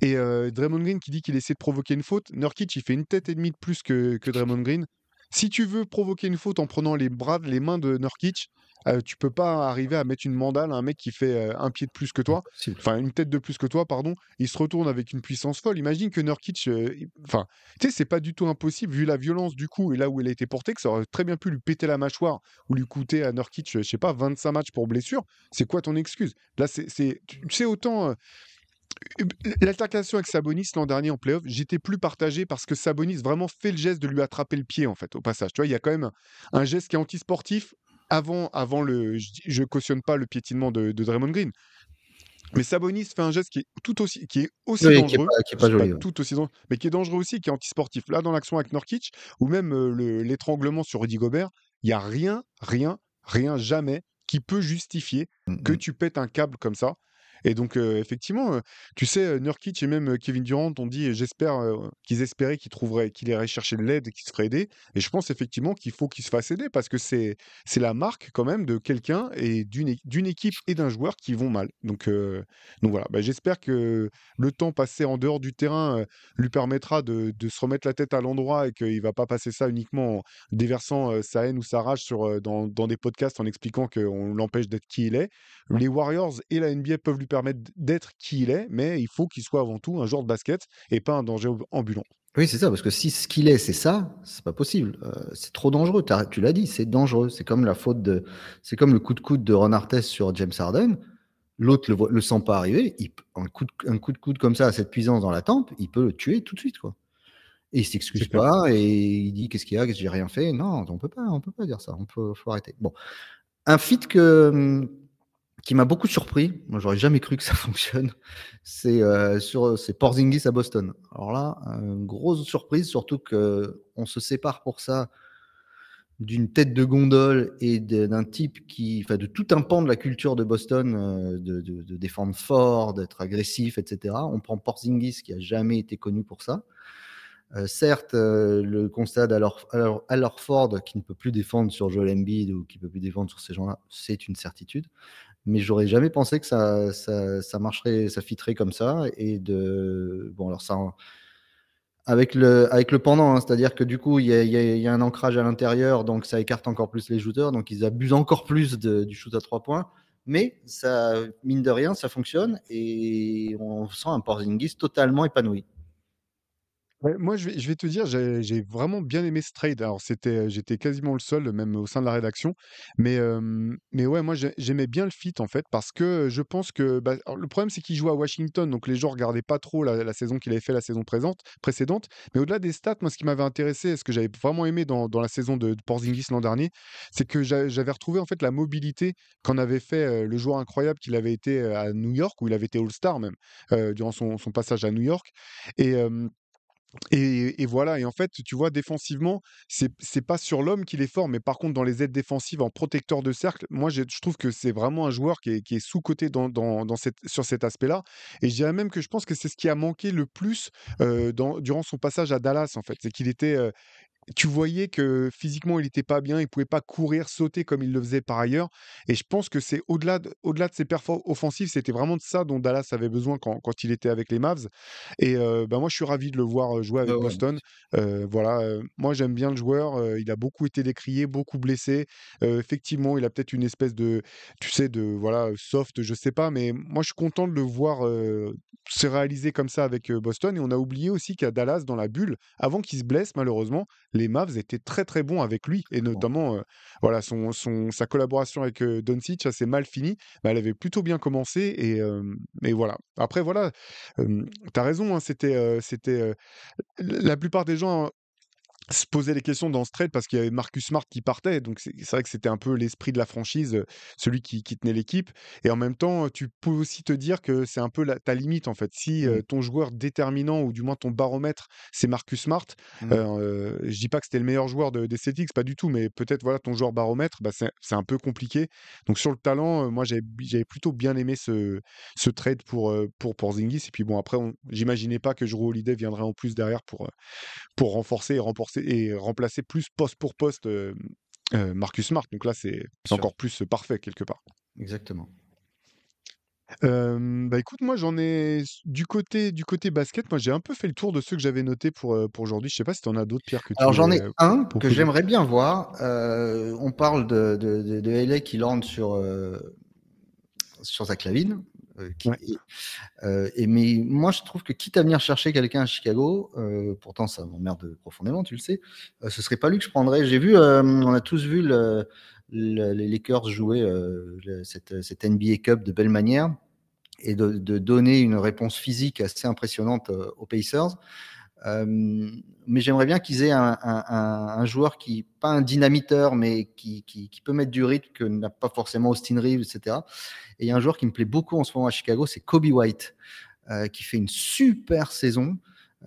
et Draymond Green qui dit qu'il essaie de provoquer une faute, Nurkic il fait une tête et demie de plus que que Draymond Green. Si tu veux provoquer une faute en prenant les bras les mains de Nurkic, euh, tu peux pas arriver à mettre une mandale à un mec qui fait un pied de plus que toi, enfin une tête de plus que toi, pardon. Il se retourne avec une puissance folle. Imagine que Nurkic, enfin, tu sais, c'est pas du tout impossible vu la violence du coup et là où il a été porté, que ça aurait très bien pu lui péter la mâchoire ou lui coûter à Nurkic, je sais pas, 25 matchs pour blessure. C'est quoi ton excuse? Là, c'est, tu sais autant. L'altercation avec Sabonis l'an dernier en playoff, j'étais plus partagé parce que Sabonis vraiment fait le geste de lui attraper le pied en fait au passage. Tu vois, il y a quand même un, geste qui est antisportif avant, avant le. Je, cautionne pas le piétinement de, Draymond Green. Mais Sabonis fait un geste qui est tout aussi, qui est aussi dangereux, qui est pas, joli, tout aussi mais qui est dangereux aussi, qui est antisportif. Là, dans l'action avec Norkic, ou même l'étranglement sur Rudy Gobert, il y a rien, rien, rien, jamais qui peut justifier mmh, que mmh. tu pètes un câble comme ça. Et donc, effectivement, tu sais, Nurkic et même Kevin Durant ont dit, j'espère qu'ils espéraient qu'il trouverait, qu'il irait chercher de l'aide et qu'il se ferait aider. Et je pense effectivement qu'il faut qu'il se fasse aider parce que c'est c'est la marque quand même de quelqu'un et d'une d'une équipe et d'un joueur qui vont mal. Donc, donc voilà, bah, j'espère que le temps passé en dehors du terrain lui permettra de, de, se remettre la tête à l'endroit et qu'il va pas passer ça uniquement en déversant sa haine ou sa rage sur, dans, dans des podcasts en expliquant qu'on l'empêche d'être qui il est. Les Warriors et la NBA peuvent lui permettre d'être qui il est, mais il faut qu'il soit avant tout un joueur de basket et pas un danger ambulant. Oui, c'est ça, parce que si ce qu'il est, c'est ça, c'est pas possible. Euh, c'est trop dangereux. Tu l'as dit, c'est dangereux. C'est comme la faute de, c'est comme le coup de coude de Ron Artest sur James Harden. L'autre le, le sent pas arriver. Il, un, coup de, un coup de coude comme ça, à cette puissance dans la tempe, il peut le tuer tout de suite, quoi. Et il s'excuse pas et il dit qu'est-ce qu'il y a, que j'ai rien fait? Non, on peut pas, on peut pas dire ça. On peut, faut arrêter. Bon, un fit que qui m'a beaucoup surpris. Moi, j'aurais jamais cru que ça fonctionne. C'est euh, sur Porzingis à Boston. Alors là, une grosse surprise, surtout que on se sépare pour ça d'une tête de gondole et d'un type qui, enfin, de tout un pan de la culture de Boston, euh, de, défendre fort, d'être agressif, etc. On prend Porzingis qui a jamais été connu pour ça. Euh, certes, euh, le constat d'Alor Ford qui ne peut plus défendre sur Joel Embiid ou qui ne peut plus défendre sur ces gens-là, c'est une certitude mais j'aurais jamais pensé que ça, ça, marcherait, ça fitterait comme ça. Et de bon, alors ça, avec le, avec le pendant, hein, c'est-à-dire que du coup, il y a, y a, un ancrage à l'intérieur, donc ça écarte encore plus les shooters, donc ils abusent encore plus de, du shoot à trois points. Mais ça, mine de rien, ça fonctionne et on sent un Porzingis totalement épanoui moi, je vais, te dire, j'ai vraiment bien aimé ce trade. Alors, c'était, j'étais quasiment le seul, même au sein de la rédaction. Mais, mais ouais, moi, j'aimais bien le fit, en fait, parce que je pense que bah, le problème, c'est qu'il joue à Washington, donc les gens regardaient pas trop la, saison qu'il avait fait la saison présente, précédente. Mais au-delà des stats, moi, ce qui m'avait intéressé, ce que j'avais vraiment aimé dans, la saison de, Porzingis l'an dernier, c'est que j'avais retrouvé, en fait, la mobilité qu'en avait fait le joueur incroyable qu'il avait été à New York, où il avait été All-Star même, durant son, passage à New York. Et et, voilà, et en fait, tu vois, défensivement, c'est pas sur l'homme qu'il est fort, mais par contre, dans les aides défensives, en protecteur de cercle, moi, je trouve que c'est vraiment un joueur qui est, sous-coté sur cet aspect-là. Et je dirais même que je pense que c'est ce qui a manqué le plus euh, durant son passage à Dallas, en fait. C'est qu'il était, euh, tu voyais que physiquement, il n'était pas bien, il pouvait pas courir, sauter comme il le faisait par ailleurs. Et je pense que c'est au-delà de, au-delà de ses performances offensives, c'était vraiment de ça dont Dallas avait besoin quand, quand il était avec les Mavs. Et ben moi, je suis ravi de le voir jouer avec Boston. voilà, moi j'aime bien le joueur. il a beaucoup été décrié, beaucoup blessé. effectivement, il a peut-être une espèce de, tu sais, de voilà soft, je sais pas, mais moi je suis content de le voir se réaliser comme ça avec Boston. Et on a oublié aussi qu'à Dallas, dans la bulle, avant qu'il se blesse malheureusement, les Mavs étaient très très bons avec lui et notamment euh, voilà son, son, sa collaboration avec euh, Doncic assez mal fini mais elle avait plutôt bien commencé et, et voilà. Après voilà tu as raison hein, c'était c'était la plupart des gens se poser les questions dans ce trade parce qu'il y avait Marcus Smart qui partait. Donc, c'est vrai que c'était un peu l'esprit de la franchise, celui qui, qui tenait l'équipe. Et en même temps, tu peux aussi te dire que c'est un peu la, ta limite, en fait. Si mmh. ton joueur déterminant, ou du moins ton baromètre, c'est Marcus Smart, mmh. euh, je dis pas que c'était le meilleur joueur de, des Celtics, pas du tout, mais peut-être voilà ton joueur baromètre, bah, c'est un peu compliqué. Donc, sur le talent, moi, j'avais plutôt bien aimé ce, ce trade pour, pour, pour Zingis. Et puis, bon, après, j'imaginais pas que Drew Holiday viendrait en plus derrière pour, pour renforcer et et remplacer plus poste pour poste Marcus Smart. Donc là, c'est encore plus parfait quelque part. Exactement. bah écoute, moi j'en ai du côté du côté basket, moi j'ai un peu fait le tour de ceux que j'avais notés pour, pour aujourd'hui. Je sais pas si tu en as d'autres, Pierre, que Alors j'en ai un que j'aimerais bien voir. on parle de, de, de, LA qui lande sur, sur sa Euh, euh, et, mais moi, je trouve que quitte à venir chercher quelqu'un à Chicago, euh, pourtant ça m'emmerde profondément, tu le sais, ce serait pas lui que je prendrais. J'ai vu, on a tous vu les Lakers jouer cette, cette, NBA Cup de belle manière et de, de, donner une réponse physique assez impressionnante aux Pacers. Euh, mais j'aimerais bien qu'ils aient un, joueur qui, pas un dynamiteur, mais qui, qui, qui peut mettre du rythme, que n'a pas forcément Austin Reeves, etc. Et il y a un joueur qui me plaît beaucoup en ce moment à Chicago, c'est Kobe White, euh, qui fait une super saison.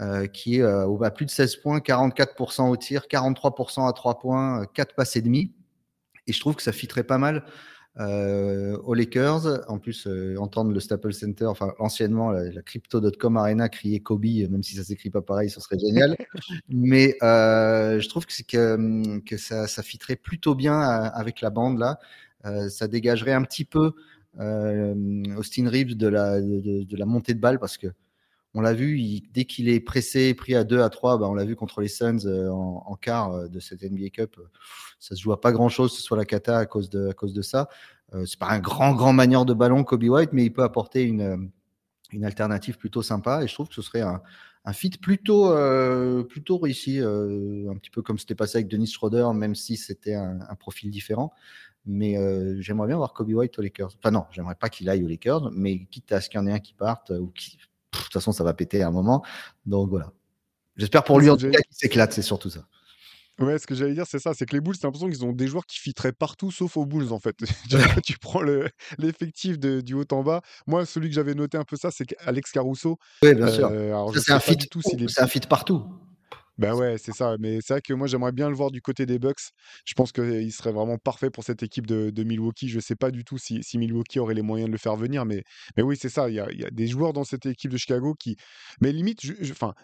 Euh, qui est euh, à plus de 16 points, 44% au tir, 43% à 3 points, 4 passes et demi. Et je trouve que ça fitterait pas mal euh, aux Lakers. En plus, euh, entendre le Staples Center, enfin anciennement la, Crypto.com Arena crier Kobe, même si ça s'écrit pas pareil, ce serait génial. Mais euh, je trouve que, que, que ça, ça fitterait plutôt bien avec la bande là. ça dégagerait un petit peu Austin Reeves de la, de, la montée de balle parce que on l'a vu, dès qu'il est pressé, pris à 2, à 3, bah, on l'a vu contre les Suns en, en, quart de cette NBA Cup ça se joue à pas grand chose, ce soit la cata à cause de, ça. Euh, c'est pas un grand, grand manieur de ballon, Kobe White, mais il peut apporter une, euh, alternative plutôt sympa. Et je trouve que ce serait un, un fit plutôt, euh, plutôt réussi, euh, un petit peu comme c'était passé avec Dennis Schroeder, même si c'était un, profil différent. Mais euh, j'aimerais bien voir Kobe White aux Lakers. Enfin non, j'aimerais pas qu'il aille aux Lakers, mais quitte à ce qu'il y en ait un qui parte, ou qui, de toute façon, ça va péter à un moment. Donc voilà. J'espère pour lui en tout cas qu'il s'éclate, c'est surtout ça. Ouais, ce que j'allais dire, c'est ça, c'est que les Bulls, c'est l'impression qu'ils ont des joueurs qui fitteraient partout sauf aux Bulls, en fait. tu prends l'effectif du haut en bas. Moi, celui que j'avais noté un peu ça, c'est Alex Caruso. Oui, bien sûr. Euh, c'est un fit, un fit partout. Ben ouais, c'est ça. Mais c'est vrai que moi, j'aimerais bien le voir du côté des Bucks. Je pense qu'il serait vraiment parfait pour cette équipe de, Milwaukee. Je sais pas du tout si, Milwaukee aurait les moyens de le faire venir, mais, mais oui, c'est ça. Il y a, des joueurs dans cette équipe de Chicago qui. Mais limite,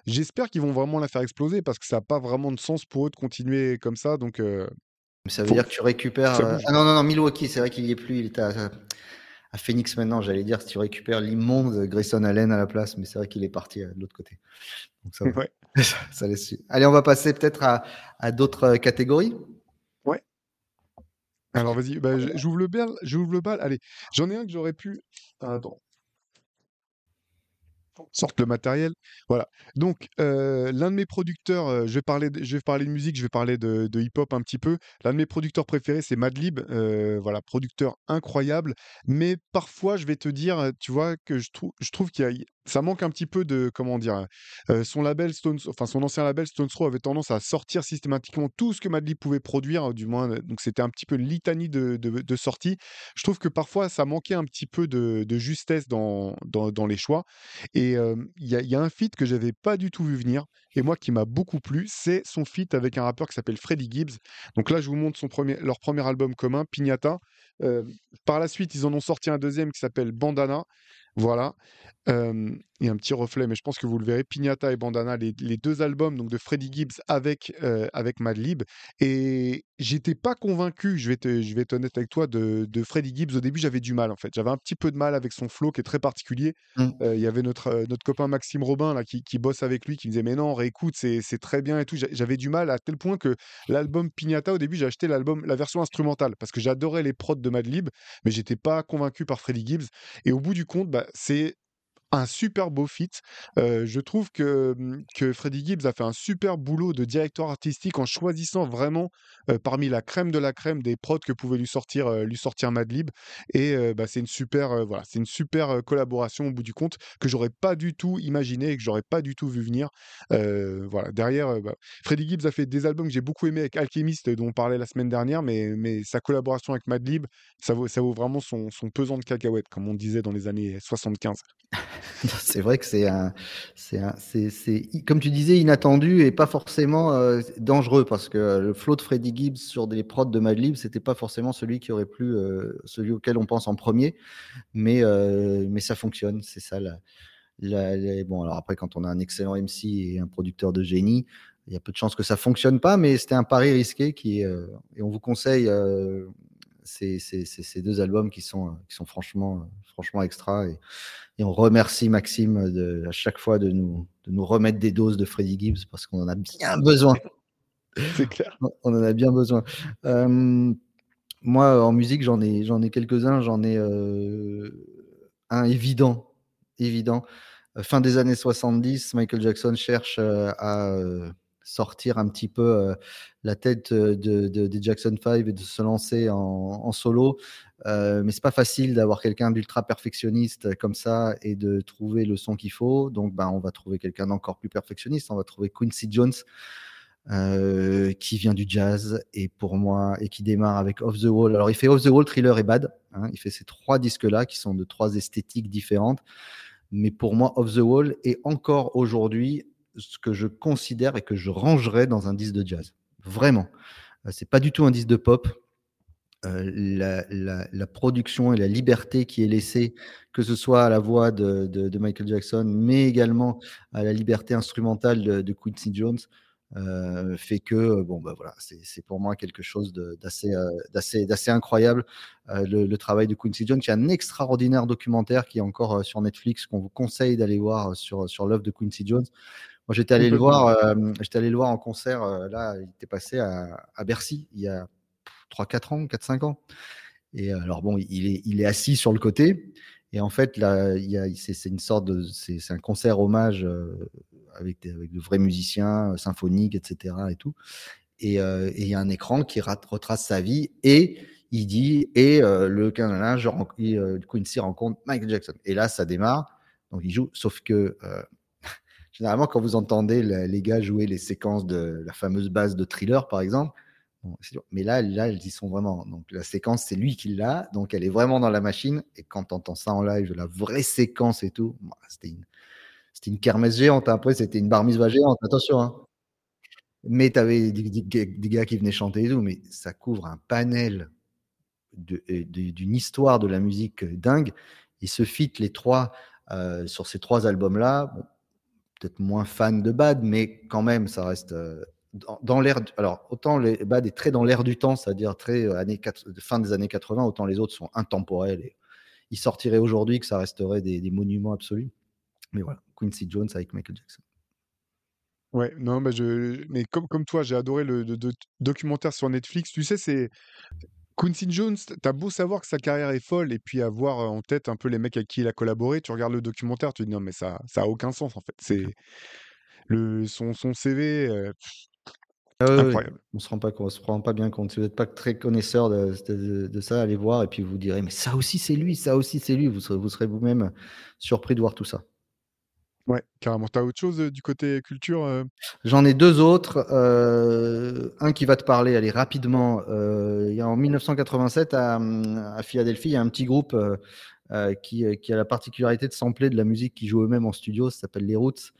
j'espère qu'ils vont vraiment la faire exploser parce que ça n'a pas vraiment de sens pour eux de continuer comme ça. Donc. Euh, ça veut dire que tu récupères. Euh, ah non, non, non, Milwaukee, c'est vrai qu'il y est plus. Il est à, à Phoenix maintenant, j'allais dire, si tu récupères l'immonde Grayson Allen à la place, mais c'est vrai qu'il est parti euh, de l'autre côté. Donc ça, ouais. ça laisse... Allez, on va passer peut-être à, à d'autres euh, catégories. Ouais. Alors vas-y, bah, j'ouvre le bal, j'ouvre le bal. Allez, j'en ai un que j'aurais pu. attends sorte le matériel. Voilà. Donc, euh, l'un de mes producteurs, euh, je, vais parler de, je vais parler de musique, je vais parler de, hip-hop un petit peu. L'un de mes producteurs préférés, c'est Madlib. Euh, voilà, producteur incroyable. Mais parfois, je vais te dire, tu vois, que je, trouve je trouve qu'il y a, ça manque un petit peu de comment dire euh, son label Stones enfin son ancien label Stones Throw avait tendance à sortir systématiquement tout ce que Madlib pouvait produire du moins donc c'était un petit peu litanie de, de, de sortie je trouve que parfois ça manquait un petit peu de, justesse dans, les choix. Et il y, a un feat que j'avais pas du tout vu venir et moi qui m'a beaucoup plu c'est son feat avec un rappeur qui s'appelle Freddie Gibbs. Donc là je vous montre leur premier album commun Pignata par la suite ils en ont sorti un deuxième qui s'appelle Bandana voilà. il y a un petit reflet, mais je pense que vous le verrez. Pignata et Bandana, les, deux albums donc de Freddie Gibbs avec, avec Madlib. Et j'étais pas convaincu, je vais, te, je vais être honnête avec toi, de, de Freddie Gibbs. Au début, j'avais du mal en fait. J'avais un petit peu de mal avec son flow qui est très particulier. Mmh. Il y avait notre, notre copain Maxime Robin là, qui, qui bosse avec lui, qui me disait Mais non, réécoute, c'est très bien et tout. J'avais du mal à tel point que l'album Pignata, au début, j'ai acheté l'album, la version instrumentale parce que j'adorais les prods de Madlib, mais j'étais pas convaincu par Freddie Gibbs. Et au bout du compte, bah, c'est un super beau fit. je trouve que, mmh, que Freddie Gibbs a fait un super boulot de directeur artistique en choisissant vraiment parmi la crème de la crème des prods que pouvait lui sortir, lui sortir Madlib. Et bah, c'est une super, voilà, c'est une super collaboration au bout du compte que j'aurais pas du tout imaginé et que j'aurais pas du tout vu venir. voilà, derrière, bah, Freddie Gibbs a fait des albums que j'ai beaucoup aimé avec Alchemist dont on parlait la semaine dernière, mais, mais sa collaboration avec Madlib, ça vaut, ça vaut vraiment son, son pesant de cacahuètes, comme on disait dans les années 75. c'est vrai que c'est un, c'est c'est, comme tu disais, inattendu et pas forcément euh, dangereux parce que le flow de Freddie Gibbs sur des prods de Madlib, c'était pas forcément celui qui aurait plu, euh, celui auquel on pense en premier, mais, euh, mais ça fonctionne, c'est ça. La, bon, alors après, quand on a un excellent MC et un producteur de génie, il y a peu de chances que ça fonctionne pas, mais c'était un pari risqué qui, et on vous conseille ces, ces, ces, deux albums qui sont, qui sont franchement, franchement extra. Et, et on remercie Maxime de, à chaque fois de nous, de nous remettre des doses de Freddie Gibbs parce qu'on en a bien besoin. C'est clair. On en a bien besoin. Euh, moi, en musique, j'en ai, j'en ai quelques-uns. J'en ai euh, un évident. évident. Fin des années 70, Michael Jackson cherche euh, à sortir un petit peu la tête de, des Jackson 5 et de se lancer en, solo. Euh, mais c'est pas facile d'avoir quelqu'un d'ultra perfectionniste comme ça et de trouver le son qu'il faut. Donc, ben, on va trouver quelqu'un d'encore plus perfectionniste. On va trouver Quincy Jones. qui vient du jazz et pour moi et qui démarre avec Off the Wall. Alors il fait Off the Wall, Thriller et Bad. Hein. il fait ces trois disques-là qui sont de trois esthétiques différentes. Mais pour moi, Off the Wall est encore aujourd'hui ce que je considère et que je rangerais dans un disque de jazz. Vraiment. Euh, c'est pas du tout un disque de pop. heu, la production et la liberté qui est laissée, que ce soit à la voix de Michael Jackson, mais également à la liberté instrumentale de Quincy Jones, heu, fait que, bon, bah, voilà, c'est pour moi quelque chose d'assez, incroyable, le travail de Quincy Jones. Il y a un extraordinaire documentaire qui est encore, sur Netflix qu'on vous conseille d'aller voir sur, sur l'œuvre de Quincy Jones. Moi, j'étais allé le voir, hem, j'étais allé le voir en concert, heu, là, il était passé à à Bercy, il y a 3-4 ans, 4-5 ans. Et alors bon, il est il est assis sur le côté. Et en fait, là, c'est une sorte de c'est un concert hommage, heu, avec des avec de vrais musiciens, symphoniques et cetera et tout. Et il y a un écran qui rat retrace sa vie et il dit: «Et heu, le heu, Quincy rencontre Michael Jackson» et là, ça démarre, donc il joue. Sauf que, généralement, quand vous entendez les gars jouer les séquences de la fameuse basse de Thriller, par exemple, mais là là, ils y sont vraiment. Donc la séquence, c'est lui qui l'a, donc elle est vraiment dans la machine. Et quand tu entends ça en live, la vraie séquence et tout, bah, c'était une une kermesse géante. Après, c'était une bar géante, attention, hein. Mais tu avais des gars qui venaient chanter et tout, mais ça couvre un panel de d'une histoire de la musique, heu, dingue. Et ce feat, les 3, heu, sur ces 3 albums-là, peut-être moins fan de Bad, mais quand même, ça reste, heu, dans dans l'air alors autant les Bad est très dans l'air du temps, c'est-à-dire très, heu, années fin des années 80, autant les autres sont intemporels ils sortiraient aujourd'hui que ça resterait des monuments absolus. Mais voilà, Quincy Jones avec Michael Jackson. Ouais, non, mais comme toi, j'ai adoré le documentaire sur Netflix. Tu sais, c'est Quincy Jones, tu as beau savoir que sa carrière est folle et puis avoir, en tête un peu les mecs avec qui il a collaboré, tu regardes le documentaire, tu te dis: «Non mais ça ça a aucun sens en fait». C'est le son son CV, oui, incroyable. on se rend pas on se rend pas bien compte. Si vous êtes pas très connaisseur de de de ça, allez voir et puis vous direz: «Mais ça aussi c'est lui, ça aussi c'est lui». Vous serez vous serez vous-même surpris de voir tout ça. Ouais, carrément. Tu as autre chose, du côté culture? J'en ai 2 autres, un qui va te parler, allez rapidement, en 1987 à, mmh, à Philadelphie, il y a un petit groupe, qui, a la particularité de sampler de la musique qu'ils jouent eux-mêmes en studio, ça s'appelle les Roots.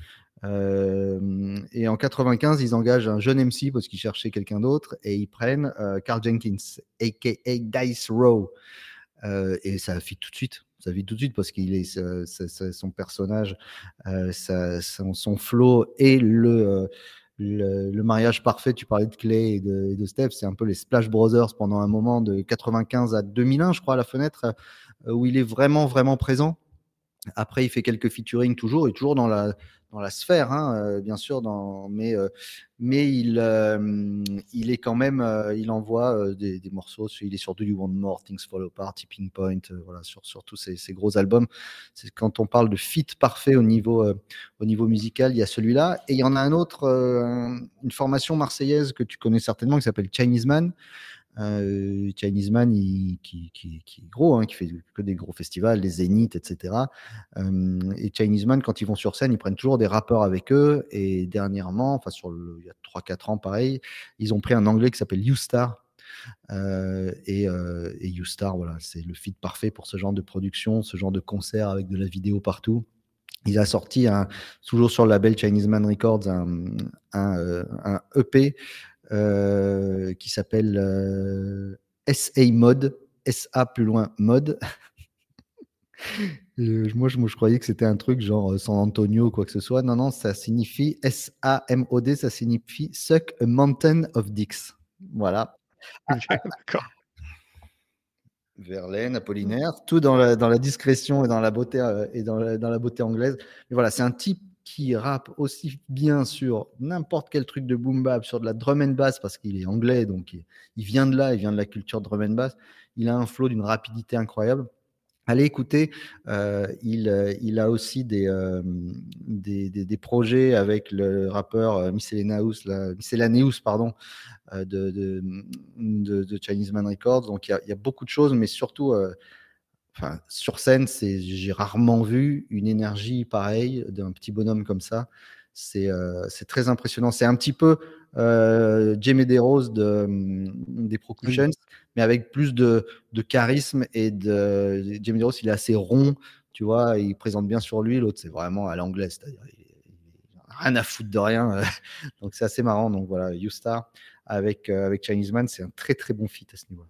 Et en 95, ils engagent un jeune MC parce qu'ils cherchaient quelqu'un d'autre et ils prennent, Karl Jenkins, aka Dice Row. Et ça fit tout de suite. Ça fit tout de suite parce qu'il est son personnage, sa son son flow et le, heu, le le mariage parfait. Tu parlais de Clay et de et de Steph, c'est un peu les Splash Brothers pendant un moment de 95 à 2001, je crois, à la fenêtre, heu, où il est vraiment, vraiment présent. Après, il fait quelques featuring toujours et toujours dans la dans la sphère, hein, heu, bien sûr, mais heu, mais il, hem, il est quand même, il envoie, des des morceaux. Il est sur Do You Want More, Things Fall Apart, Tipping Point, voilà, sur sur tous ces gros albums. C'est quand on parle de feat parfait au niveau, au niveau musical, il y a celui-là et il y en a un autre, une formation marseillaise que tu connais certainement qui s'appelle Chinese Man. Heu, Chinese Man, qui est gros, hein, qui fait que des gros festivals, les Zénith et cetera. Hem et Chinese Man, quand ils vont sur scène, ils prennent toujours des rappeurs avec eux et dernièrement, enfin sur il y a 3-4 ans pareil, ils ont pris un Anglais qui s'appelle Youstar, heu et et Youstar, voilà, c'est le feat parfait pour ce genre de production, ce genre de concert avec de la vidéo partout. Il a sorti un toujours sur le label Chinese Man Records, un EP heu, qui s'appelle, heu, SA Mode, SA plus loin Mode. Heu, moi je moi je croyais que c'était un truc genre, heu, San Antonio ou quoi que ce soit. Non, non, ça signifie S-A-M-O-D, ça signifie Suck a Mountain of Dicks. Voilà. D'accord. Verlaine, Apollinaire, tout dans la dans la discrétion et dans la beauté, et dans la dans la beauté anglaise. Mais voilà, c'est un type qui rappe aussi bien sur n'importe quel truc de boom bap, sur de la drum and bass parce qu'il est anglais, donc il vient de là, il vient de la culture drum and bass. Il a un flow d'une rapidité incroyable. Allez écouter, heu, il, heu, il a aussi des, hem, des des projets avec le rappeur, Miscellaneous Miscellaneous pardon, de Chinese Man Records. Donc il y a beaucoup de choses, mais surtout, enfin sur scène, c'est j'ai rarement vu une énergie pareille d'un petit bonhomme comme ça. C'est, c'est très impressionnant. C'est un petit peu, heu, Jay Medeiros de, mmh, des Oui. Procussions, mais avec plus de de charisme et de Jay Medeiros, il est assez rond, tu vois? Il présente bien sur lui, l'autre, c'est vraiment à l'anglaise, c'est-à-dire rien à foutre de rien, heu, donc c'est assez marrant. Donc voilà, Youstar avec, heu, avec Chinese Man, c'est un très, très bon feat à ce niveau-là.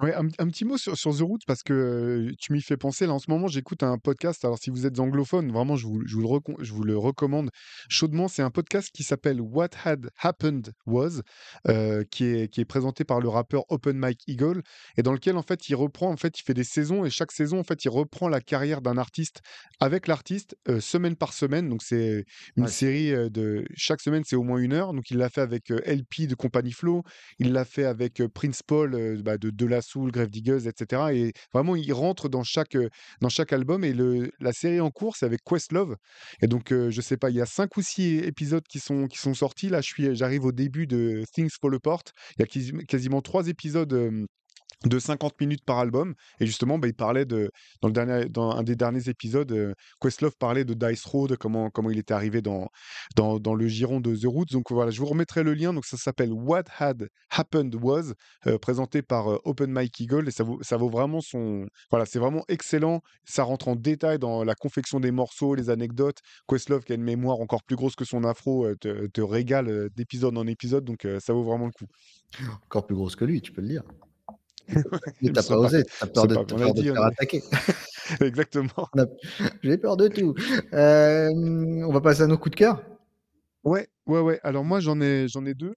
Ouais, un un petit mot sur sur The Roots parce que, tu m'y fais penser. Là, en ce moment, j'écoute un podcast. Alors si vous êtes anglophone, vraiment, je vous je vous le je vous le recommande chaudement. C'est un podcast qui s'appelle What Had Happened Was, qui est qui est présenté par le rappeur Open Mike Eagle et dans lequel, en fait, il reprend en fait, il fait des saisons et chaque saison, en fait, il reprend la carrière d'un artiste avec l'artiste, semaine par semaine. Donc c'est une Ouais, série, de chaque semaine, c'est au moins une heure. Donc il l'a fait avec, LP de Compagnie Flow, il l'a fait avec, Prince Paul, bah, de De La Soul, Grave Diggers et cetera et vraiment il rentre dans chaque, dans chaque album et le la série en cours, c'est avec Questlove et donc heu, je sais pas, il y a 5 ou 6 épisodes qui sont qui sont sortis. Là, j'arrive au début de Things Fall Apart. Il y a quasi quasiment 3 épisodes, de 50 minutes par album et justement, bah, il parlait de dans un des derniers épisodes, heu, Questlove parlait de Dice Road, comment il était arrivé dans le giron de The Roots. Donc voilà, je vous remettrai le lien. Donc ça s'appelle What Had Happened Was, heu, présenté par, heu, Open Mike Eagle et ça vaut vraiment son voilà, c'est vraiment excellent. Ça rentre en détail dans la confection des morceaux, les anecdotes. Questlove qui a une mémoire encore plus grosse que son afro, te te régale, d'épisode en épisode, donc ça vaut vraiment le coup. encore plus grosse que lui, tu peux le dire. Mais tu Je as sais pas osé, tu as peur de pas as te faire mais attaquer. exactement. J'ai peur de tout. Hem, on va passer à nos coups de cœur? Ouais, ouais, ouais. Alors moi, j'en ai j'en ai 2.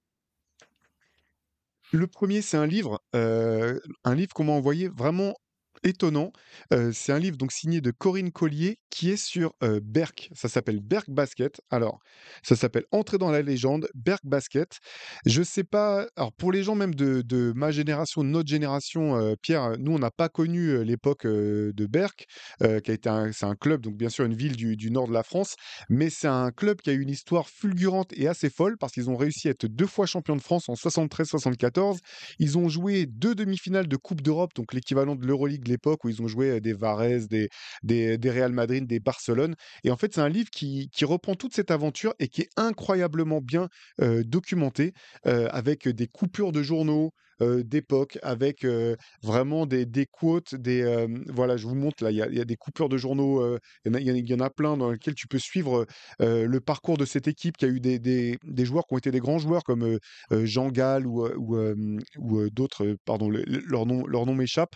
Le premier, c'est un livre, heu, un livre qu'on m'a envoyé vraiment étonnant. C'est un livre donc signé de Corinne Collier qui est sur, heu, Berk. Ça s'appelle Berk Basket. Alors, ça s'appelle «Entrer dans la légende», Berk Basket. Je sais pas alors pour les gens même de ma génération, de notre génération, Pierre, nous on n'a pas connu, l'époque, de heu, qui a été un c'est un club, donc bien sûr une ville du nord de la France, mais c'est un club qui a eu une histoire fulgurante et assez folle parce qu'ils ont réussi à être 2 fois champions de France en 73-74. Ils ont joué 2 demi-finales de coupe d'Europe, donc l'équivalent de l'Euroleague l'époque où ils ont joué, des Varese, des des Real Madrid, des Barcelone et en fait, c'est un livre qui qui reprend toute cette aventure et qui est incroyablement bien, documenté, avec des coupures de journaux, d'époque, avec, vraiment des des quotes, des, voilà, je vous montre là, il y a y a des coupures de journaux, il y en a plein dans lesquels tu peux suivre, le parcours de cette équipe qui a eu des des des joueurs qui ont été des grands joueurs comme, Jean Gall ou, ou, d'autres, pardon, leur nom m'échappe.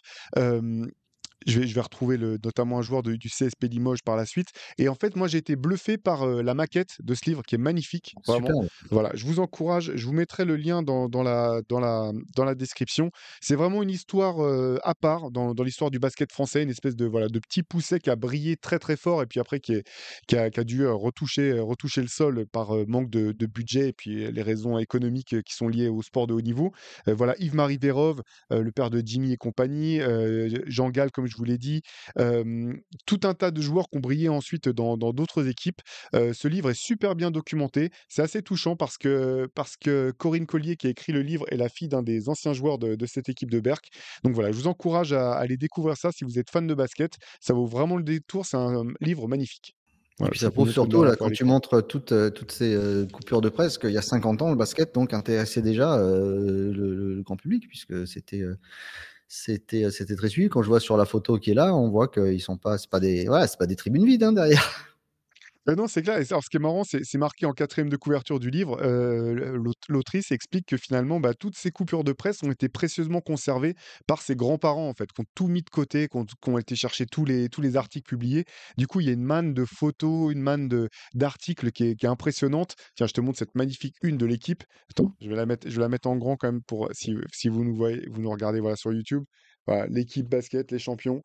Je vais je vais retrouver le notamment un joueur de du CSP Limoges par la suite et en fait, moi, j'ai été bluffé par, heu, la maquette de ce livre qui est magnifique, vraiment. Superbe. Voilà, je vous encourage, je vous mettrai le lien dans dans la dans la dans la description. C'est vraiment une histoire, heu, à part dans dans l'histoire du basket français, une espèce de, voilà, de petit Pousset qui a brillé très, très fort et puis après qui est qui a qui a dû, heu, retoucher, retoucher le sol par, manque de de budget et puis les raisons économiques, qui sont liées au sport de haut niveau. Voilà, Yves-Marie Vérove, heu, le père de Jimmy et compagnie, Jean Gall, comme je vous l'ai dit, tout un tas de joueurs qui ont brillé ensuite dans dans d'autres équipes. Ce livre est super bien documenté. C'est assez touchant parce que parce que Corinne Collier, qui a écrit le livre, est la fille d'un des anciens joueurs de de cette équipe de Berck. Donc voilà, je vous encourage à aller découvrir ça si vous êtes fan de basket. Ça vaut vraiment le détour, c'est un livre magnifique. Et Voilà, puis ça prouve surtout là, quand tu montres toutes, ces, coupures de presse, qu'il y a 50 ans, le basket donc intéressait déjà, le grand public puisque c'était, c'était, heu, c'était très suivi. Quand je vois sur la photo qui est là, on voit qu'ils sont pas c'est pas des voilà, c'est pas des tribunes vides, hein, derrière. Heu, non, c'est clair alors ce qui est marrant, c'est marqué en 4e de couverture du livre, l'aut l'autrice explique que finalement, bah, toutes ces coupures de presse ont été précieusement conservées par ses grands-parents, en fait, qui ont tout mis de côté, qui ont été chercher tous les articles publiés. Du coup, il y a une manne de photos, une manne d'articles qui est impressionnante. Tiens, je te montre cette magnifique une de l'équipe. Attends, je vais la mettre je la en grand quand même pour, si vous nous regardez, voilà, sur YouTube. L'équipe basket, les champions.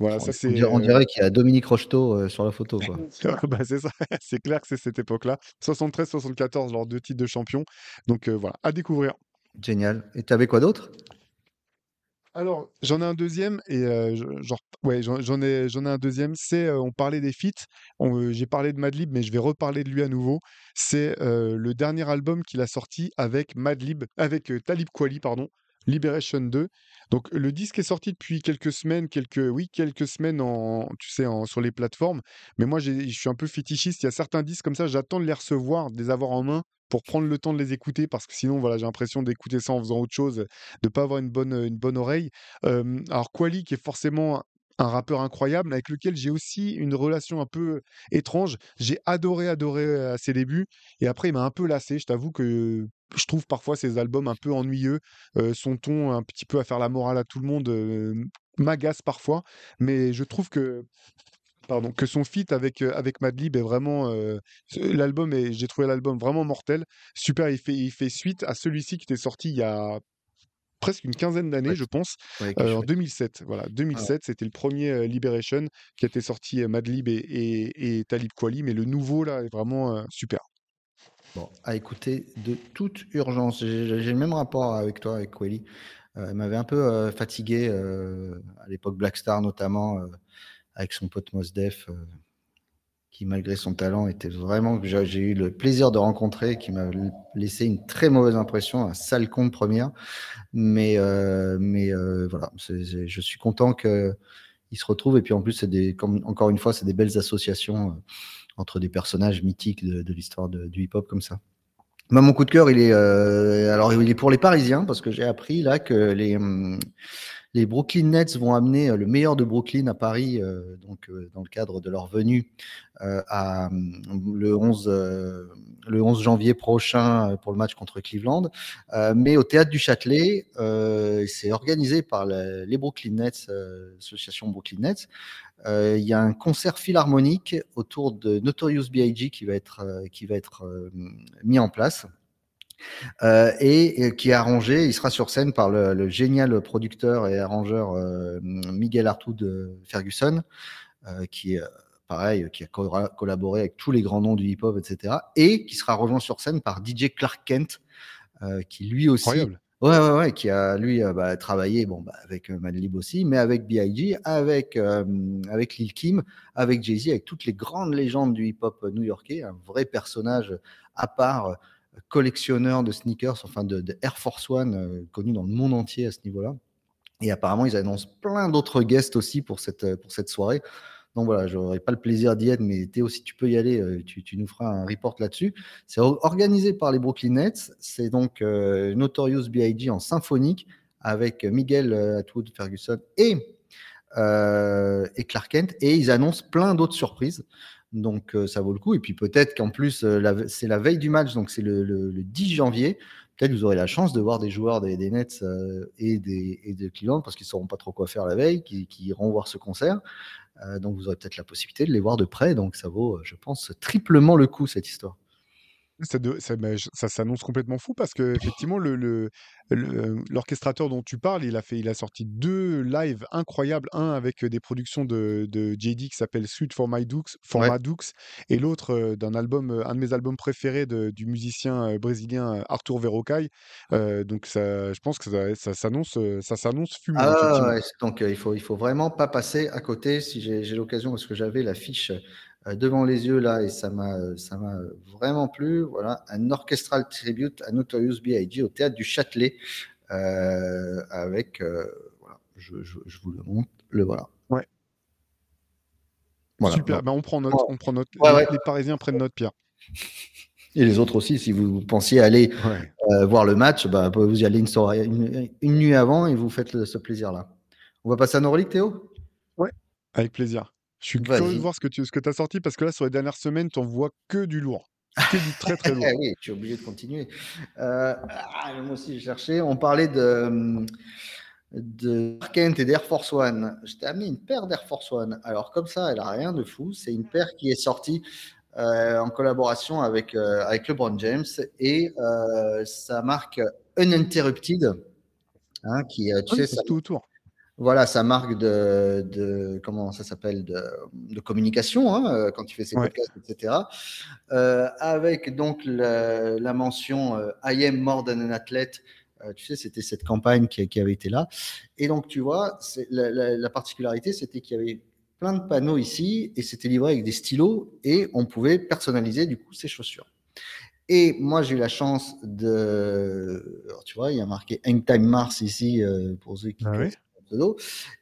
Voilà, ça c'est, on dirait qu'il y a Dominique Rocheteau, heu, sur la photo, quoi. Bah, c'est ça, c'est clair que c'est cette époque-là. 73-74, leurs 2 titres de champion. Donc heu, voilà, à découvrir. Génial et tu avais quoi d'autre? Alors, j'en ai un deuxième et genre ouais, j'en ai j'en ai un deuxième. C'est, on parlait des feats, j'ai parlé de Madlib, mais je vais reparler de lui à nouveau. C'est, le dernier album qu'il a sorti avec Madlib, avec, Talib Kweli, pardon, Liberation 2. Donc le disque est sorti depuis quelques semaines, quelques oui, quelques semaines en tu sais, en sur les plateformes. Mais moi, je suis un peu fétichiste. Il y a certains disques comme ça, j'attends de les recevoir, de les avoir en main pour prendre le temps de les écouter parce que sinon, voilà, j'ai l'impression d'écouter ça en faisant autre chose, de pas avoir une bonne, une bonne oreille. Alors Kweli qui est forcément un rappeur incroyable avec lequel j'ai aussi une relation un peu étrange. J'ai adoré, adoré, à ses débuts et après il m'a un peu lassé. Je t'avoue que je trouve parfois ses albums un peu ennuyeux. son ton un petit peu à faire la morale à tout le monde m'agace parfois, mais je trouve que pardon, que son feat avec, avec Madlib est vraiment l'album et j'ai trouvé l'album vraiment mortel. Super, il fait il fait suite à celui-ci qui était sorti il y a presque une quinzaine d'années, je pense, en 2007. Voilà, 2007, c'était le premier Liberation qui était sorti Madlib et, et, et, Talib Kweli, mais le nouveau là est vraiment super. Bon, à écouter de toute urgence. J'ai le même rapport avec toi, avec Kweli. elle m'avait un peu fatigué à l'époque Blackstar notamment avec son pote Mosdef qui malgré son talent était vraiment que j'ai eu le plaisir de rencontrer, qui m'a laissé une très mauvaise impression, un sale con de première. Mais, euh, mais euh, voilà, je suis content qu'il se retrouve. Et puis en plus, c'est des, encore une fois, c'est des belles associations euh, entre des personnages mythiques de, l'histoire du hip-hop comme ça. Moi, mon coup de cœur, il est, alors il est pour les Parisiens parce que j'ai appris là que les hum, les Brooklyn Nets vont amener euh, le meilleur de Brooklyn à Paris, euh, donc euh, dans le cadre de leur venue à, le 11 le 11 janvier prochain pour le match contre Cleveland. mais au théâtre du Châtelet, c'est organisé par les Brooklyn Nets, l'association Brooklyn Nets. Il y a un concert philharmonique autour de Notorious B.I.G. qui va être qui va être mis en place. Euh, et, qui est arrangé. Il sera sur scène par le, génial producteur et arrangeur euh, Miguel Artout de Ferguson, euh, qui est pareil, qui a collaboré avec tous les grands noms du hip-hop, etc. Et qui sera rejoint sur scène par DJ Clark Kent, qui lui aussi. Ouais, ouais, ouais, qui a lui bah, travaillé bon, bah, avec Madlib aussi, mais avec B.I.G., avec, avec Lil Kim, avec Jay-Z, avec toutes les grandes légendes du hip-hop new-yorkais, un vrai personnage à part collectionneur de sneakers, enfin de, Air Force One, euh, connu dans le monde entier à ce niveau-là. Et apparemment, ils annoncent plein d'autres guests aussi pour cette, euh, pour cette soirée. Donc voilà, j'aurais pas le plaisir d'y être, mais Théo, si tu peux y aller, euh, tu, nous feras un report là-dessus. C'est organisé par les Brooklyn Nets. C'est donc Notorious B.I.G. en symphonique avec Miguel Atwood Ferguson et, et Clark Kent. Et ils annoncent plein d'autres surprises. Donc euh, ça vaut le coup. Et puis peut-être qu'en plus, euh, c'est la veille du match, donc c'est le, 10 janvier. Peut-être vous aurez la chance de voir des joueurs des, Nets euh, et, des, et de Cleveland parce qu'ils ne sauront pas trop quoi faire la veille, qui, iront voir ce concert. Donc vous aurez peut-être la possibilité de les voir de près. Donc ça vaut, je pense, triplement le coup cette histoire. Ça, ça, s'annonce complètement fou parce que effectivement le, l'orchestrateur dont tu parles, il a fait, il a sorti deux lives incroyables, un avec des productions de, de JD qui s'appelle Suite for My Dukes, for et l'autre d'un album, un de mes albums préférés du musicien brésilien Arthur Verocai. donc ça, je pense que ça, ça s'annonce, ça s'annonce fumant. Ah, donc il faut, il faut vraiment pas passer à côté. Si j'ai l'occasion, parce que j'avais l'affiche euh, devant les yeux là et ça m'a ça m'a vraiment plu. Voilà, un orchestral tribute à Notorious B.I.G. au théâtre du Châtelet euh, avec euh, voilà, je, je, je, vous le montre, le voilà. Ouais. Voilà. Super. Ben, on prend note. On prend note. les, les, Parisiens prennent note, Pierre. Et les autres aussi, si vous pensiez aller euh, voir le match, bah, vous y allez une, soirée, une, une, nuit avant et vous faites ce plaisir-là. On va passer à nos Théo? Ouais, avec plaisir. Je suis curieux de voir ce que tu ce que as sorti parce que là, sur les dernières semaines, tu vois que du lourd. Que du très très lourd. oui, tu es obligé de continuer. Euh, ah, moi aussi, j'ai cherché. On parlait de, de Kent et d'Air Force One. Je t'ai amené une paire d'Air Force One. Alors, comme ça, elle n'a rien de fou. C'est une paire qui est sortie euh, en collaboration avec, euh, avec LeBron James et sa marque Uninterrupted. Hein, qui, tu sais, ça, tout autour. Voilà, sa marque de, comment ça s'appelle de, communication hein, euh, quand tu fais ses podcasts, etc. Euh, avec donc la, mention euh, I am more than an athlete. tu sais, c'était cette campagne qui, avait été là. Et donc, tu vois, la, la, particularité, c'était qu'il y avait plein de panneaux ici et c'était livré avec des stylos et on pouvait personnaliser du coup ses chaussures. Et moi, j'ai eu la chance de. tu vois, il y a marqué Hangtime Mars ici pour ceux qui. Ah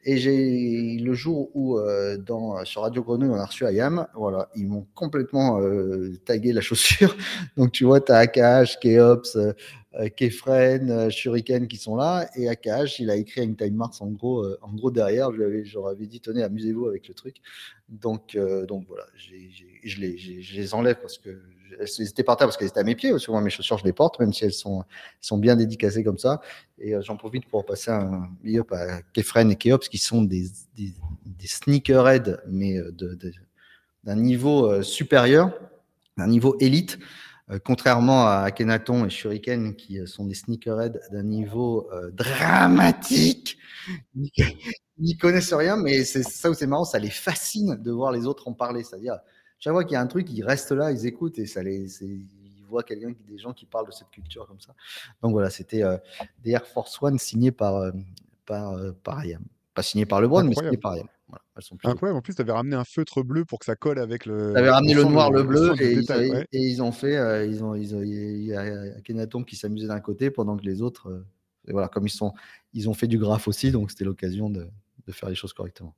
et j'ai le jour où euh, dans, sur Radio Grenouille, on a reçu Ayam, voilà, ils m'ont complètement euh, tagué la chaussure. Donc tu vois, tu as AKH, Keops, Kefren, Shuriken qui sont là. Et AKH, il a écrit une time Mars en gros, en gros derrière. Je lui avais, dit, tenez, amusez-vous avec le truc. Donc, donc voilà, je, les, je les enlève parce que elles étaient par terre parce qu'elles étaient à mes pieds. Souvent, mes chaussures, je les porte, même si elles sont, sont bien dédicacées comme ça. Et euh, j'en profite pour passer un big up à Kefren et Keops, qui sont des, des, des sneakerheads, mais euh, d'un niveau euh, supérieur, d'un niveau élite. contrairement à Kenaton et Shuriken, qui sont des sneakerheads d'un niveau dramatique. Ils connaissent rien, mais c'est ça où c'est marrant, ça les fascine de voir les autres en parler. C'est-à-dire, chaque fois qu'il y a un truc, ils restent là, ils écoutent et ça les, ils voient quelqu'un, des gens qui parlent de cette culture comme ça. Donc voilà, c'était euh, des Air Force One signés par, euh, par, euh, par IAM. Pas signé par LeBron, mais signés par IAM. Voilà, elles sont Incroyable. En plus, tu avais ramené un feutre bleu pour que ça colle avec le. Tu avais ramené le noir, le, bleu, et, ils, et, ils, ont fait. ils ont, ils ont, il y a Kenaton qui s'amusait d'un côté pendant que les autres. et voilà, comme ils, sont, ils ont fait du graphe aussi, donc c'était l'occasion de, de faire les choses correctement.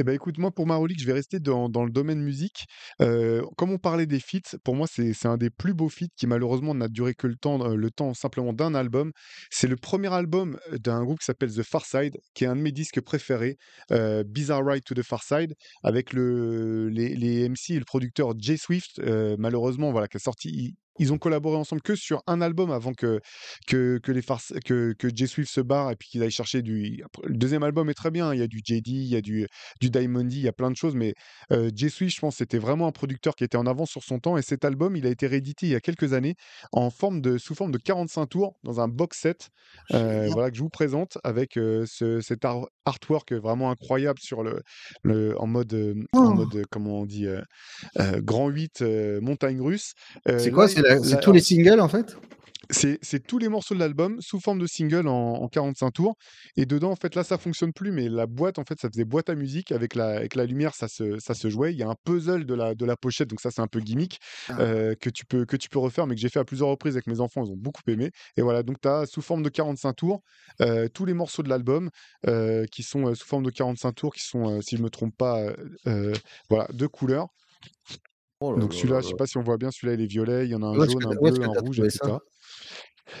Eh ben, écoute, moi, pour ma relique, je vais rester dans, dans le domaine musique. Euh, comme on parlait des feats, pour moi, c'est c'est un des plus beaux feats qui, malheureusement, n'a duré que le temps, euh, le temps simplement d'un album. C'est le premier album euh, d'un groupe qui s'appelle The Far Side, qui est un de mes disques préférés, Bizarre Ride to the Far Side, avec le, les, les MC et le producteur Jay Swift, malheureusement, voilà, qui a sorti ils ont collaboré ensemble que sur un album avant que, que, que les farces, que, que Jay Swift se barre et puis qu'il aille chercher du. Le deuxième album est très bien. Il y a du JD, il y a du, du Diamond D, il y a plein de choses. Mais euh, Jay Swift, je pense, c'était vraiment un producteur qui était en avance sur son temps. Et cet album, il a été réédité il y a quelques années en forme de, sous forme de 45 tours dans un box set euh, voilà, que je vous présente avec euh, ce, cet artwork vraiment incroyable sur le, le, en mode, en oh! mode comment on dit, grand 8 montagne russe. c'est quoi c'est tous les singles en fait? C'est tous les morceaux de l'album sous forme de single en, 45 tours. Et dedans, en fait, là, ça fonctionne plus, mais la boîte, en fait, ça faisait boîte à musique. Avec la, avec la lumière, ça se, ça se jouait. Il y a un puzzle de la, de la pochette, donc ça, c'est un peu gimmick, ah. euh, que, tu peux, que tu peux refaire, mais que j'ai fait à plusieurs reprises avec mes enfants. Ils ont beaucoup aimé. Et voilà, donc tu as sous forme de 45 tours euh, tous les morceaux de l'album euh, qui sont sous forme de 45 tours, qui sont, si je ne me trompe pas, voilà, deux couleurs. Oh Donc celui-là, je sais pas si on voit bien, celui-là il est violet, il y en a un jaune, un bleu, un rouge, etc.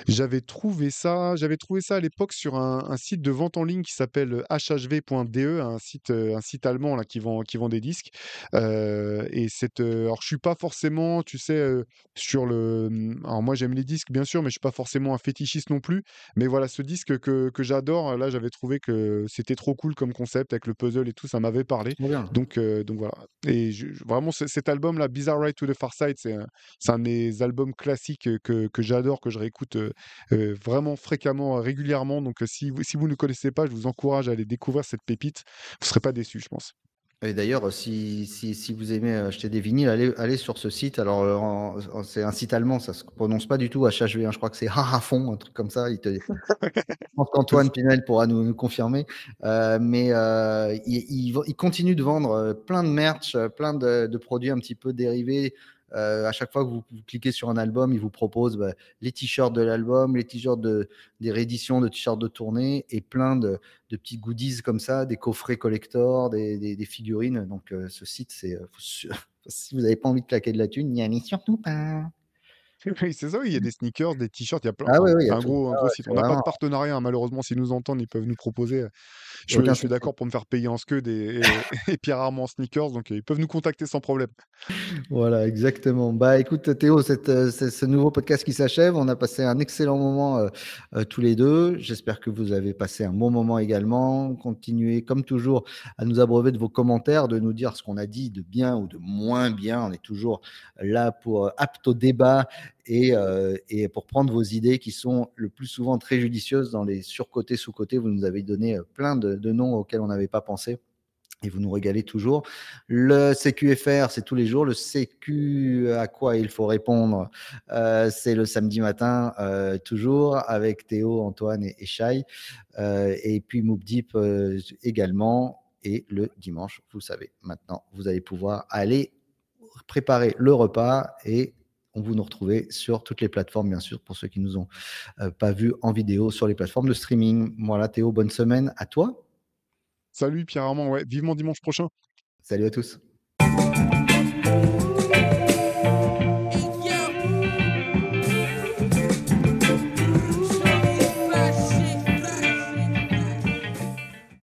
J'avais trouvé ça, j'avais trouvé ça à l'époque sur un, site de vente en ligne qui s'appelle hhv.de, un site, un site allemand là qui vend, qui vend des disques. et cette, alors je suis pas forcément, tu sais, sur le, mmh, alors moi j'aime les disques bien sûr, mais je suis pas forcément un fétichiste non plus. Mais voilà, ce disque que, que j'adore, là j'avais trouvé que c'était trop cool comme concept avec le puzzle et tout, ça m'avait parlé. Donc, donc voilà. Et vraiment cet album là, Bizarre Ride to the Far Side, c'est un, un de mes albums classiques que, que j'adore, que je réécoute vraiment fréquemment, régulièrement. Donc si vous, si vous ne connaissez pas, je vous encourage à aller découvrir cette pépite. Vous ne serez pas déçus, je pense. Et d'ailleurs, si, si, si, vous aimez acheter des vinyles, allez, allez sur ce site. Alors, c'est un site allemand, ça se prononce pas du tout HHV. Hein. Je crois que c'est Harafon, un truc comme ça. Il te... je pense qu'Antoine Pinel pourra nous, nous confirmer. Euh, mais euh, il, il, continue de vendre plein de merch, plein de, de produits un petit peu dérivés euh, à chaque fois que vous, cliquez sur un album, il vous propose bah, les t-shirts de l'album, les t-shirts de, des rééditions de t-shirts de tournée et plein de, de, petits goodies comme ça, des coffrets collector, des, des, des figurines. Donc euh, ce site, c'est euh, si vous n'avez pas envie de claquer de la thune, n'y allez surtout pas. Oui, c'est ça, oui, il y a des sneakers, des t-shirts, il y a plein. Ah oui, un, gros, un gros site. On n'a pas de partenariat, malheureusement, s'ils nous entendent, ils peuvent nous proposer. Je, je suis d'accord pour me faire payer en scud et, et, et rarement en sneakers, donc ils peuvent nous contacter sans problème. Voilà, exactement. Bah écoute, Théo, c'est ce nouveau podcast qui s'achève. On a passé un excellent moment euh, euh, tous les deux. J'espère que vous avez passé un bon moment également. Continuez, comme toujours, à nous abreuver de vos commentaires, de nous dire ce qu'on a dit de bien ou de moins bien. On est toujours là pour euh, apte au débat euh, et, pour prendre vos idées qui sont le plus souvent très judicieuses dans les surcotés, sous-côtés. Vous nous avez donné euh, plein de, noms auxquels on n'avait pas pensé et vous nous régalez toujours. Le CQFR, c'est tous les jours. Le CQ, à quoi il faut répondre, euh, c'est le samedi matin, toujours, avec Théo, Antoine et, et et puis Moubdeep également. Et le dimanche, vous savez, maintenant, vous allez pouvoir aller préparer le repas et vous nous retrouvez sur toutes les plateformes, bien sûr, pour ceux qui nous ont euh, pas vus en vidéo sur les plateformes de streaming. Voilà, Théo, bonne semaine à toi. Salut Pierre Armand, ouais, vivement dimanche prochain. Salut à tous.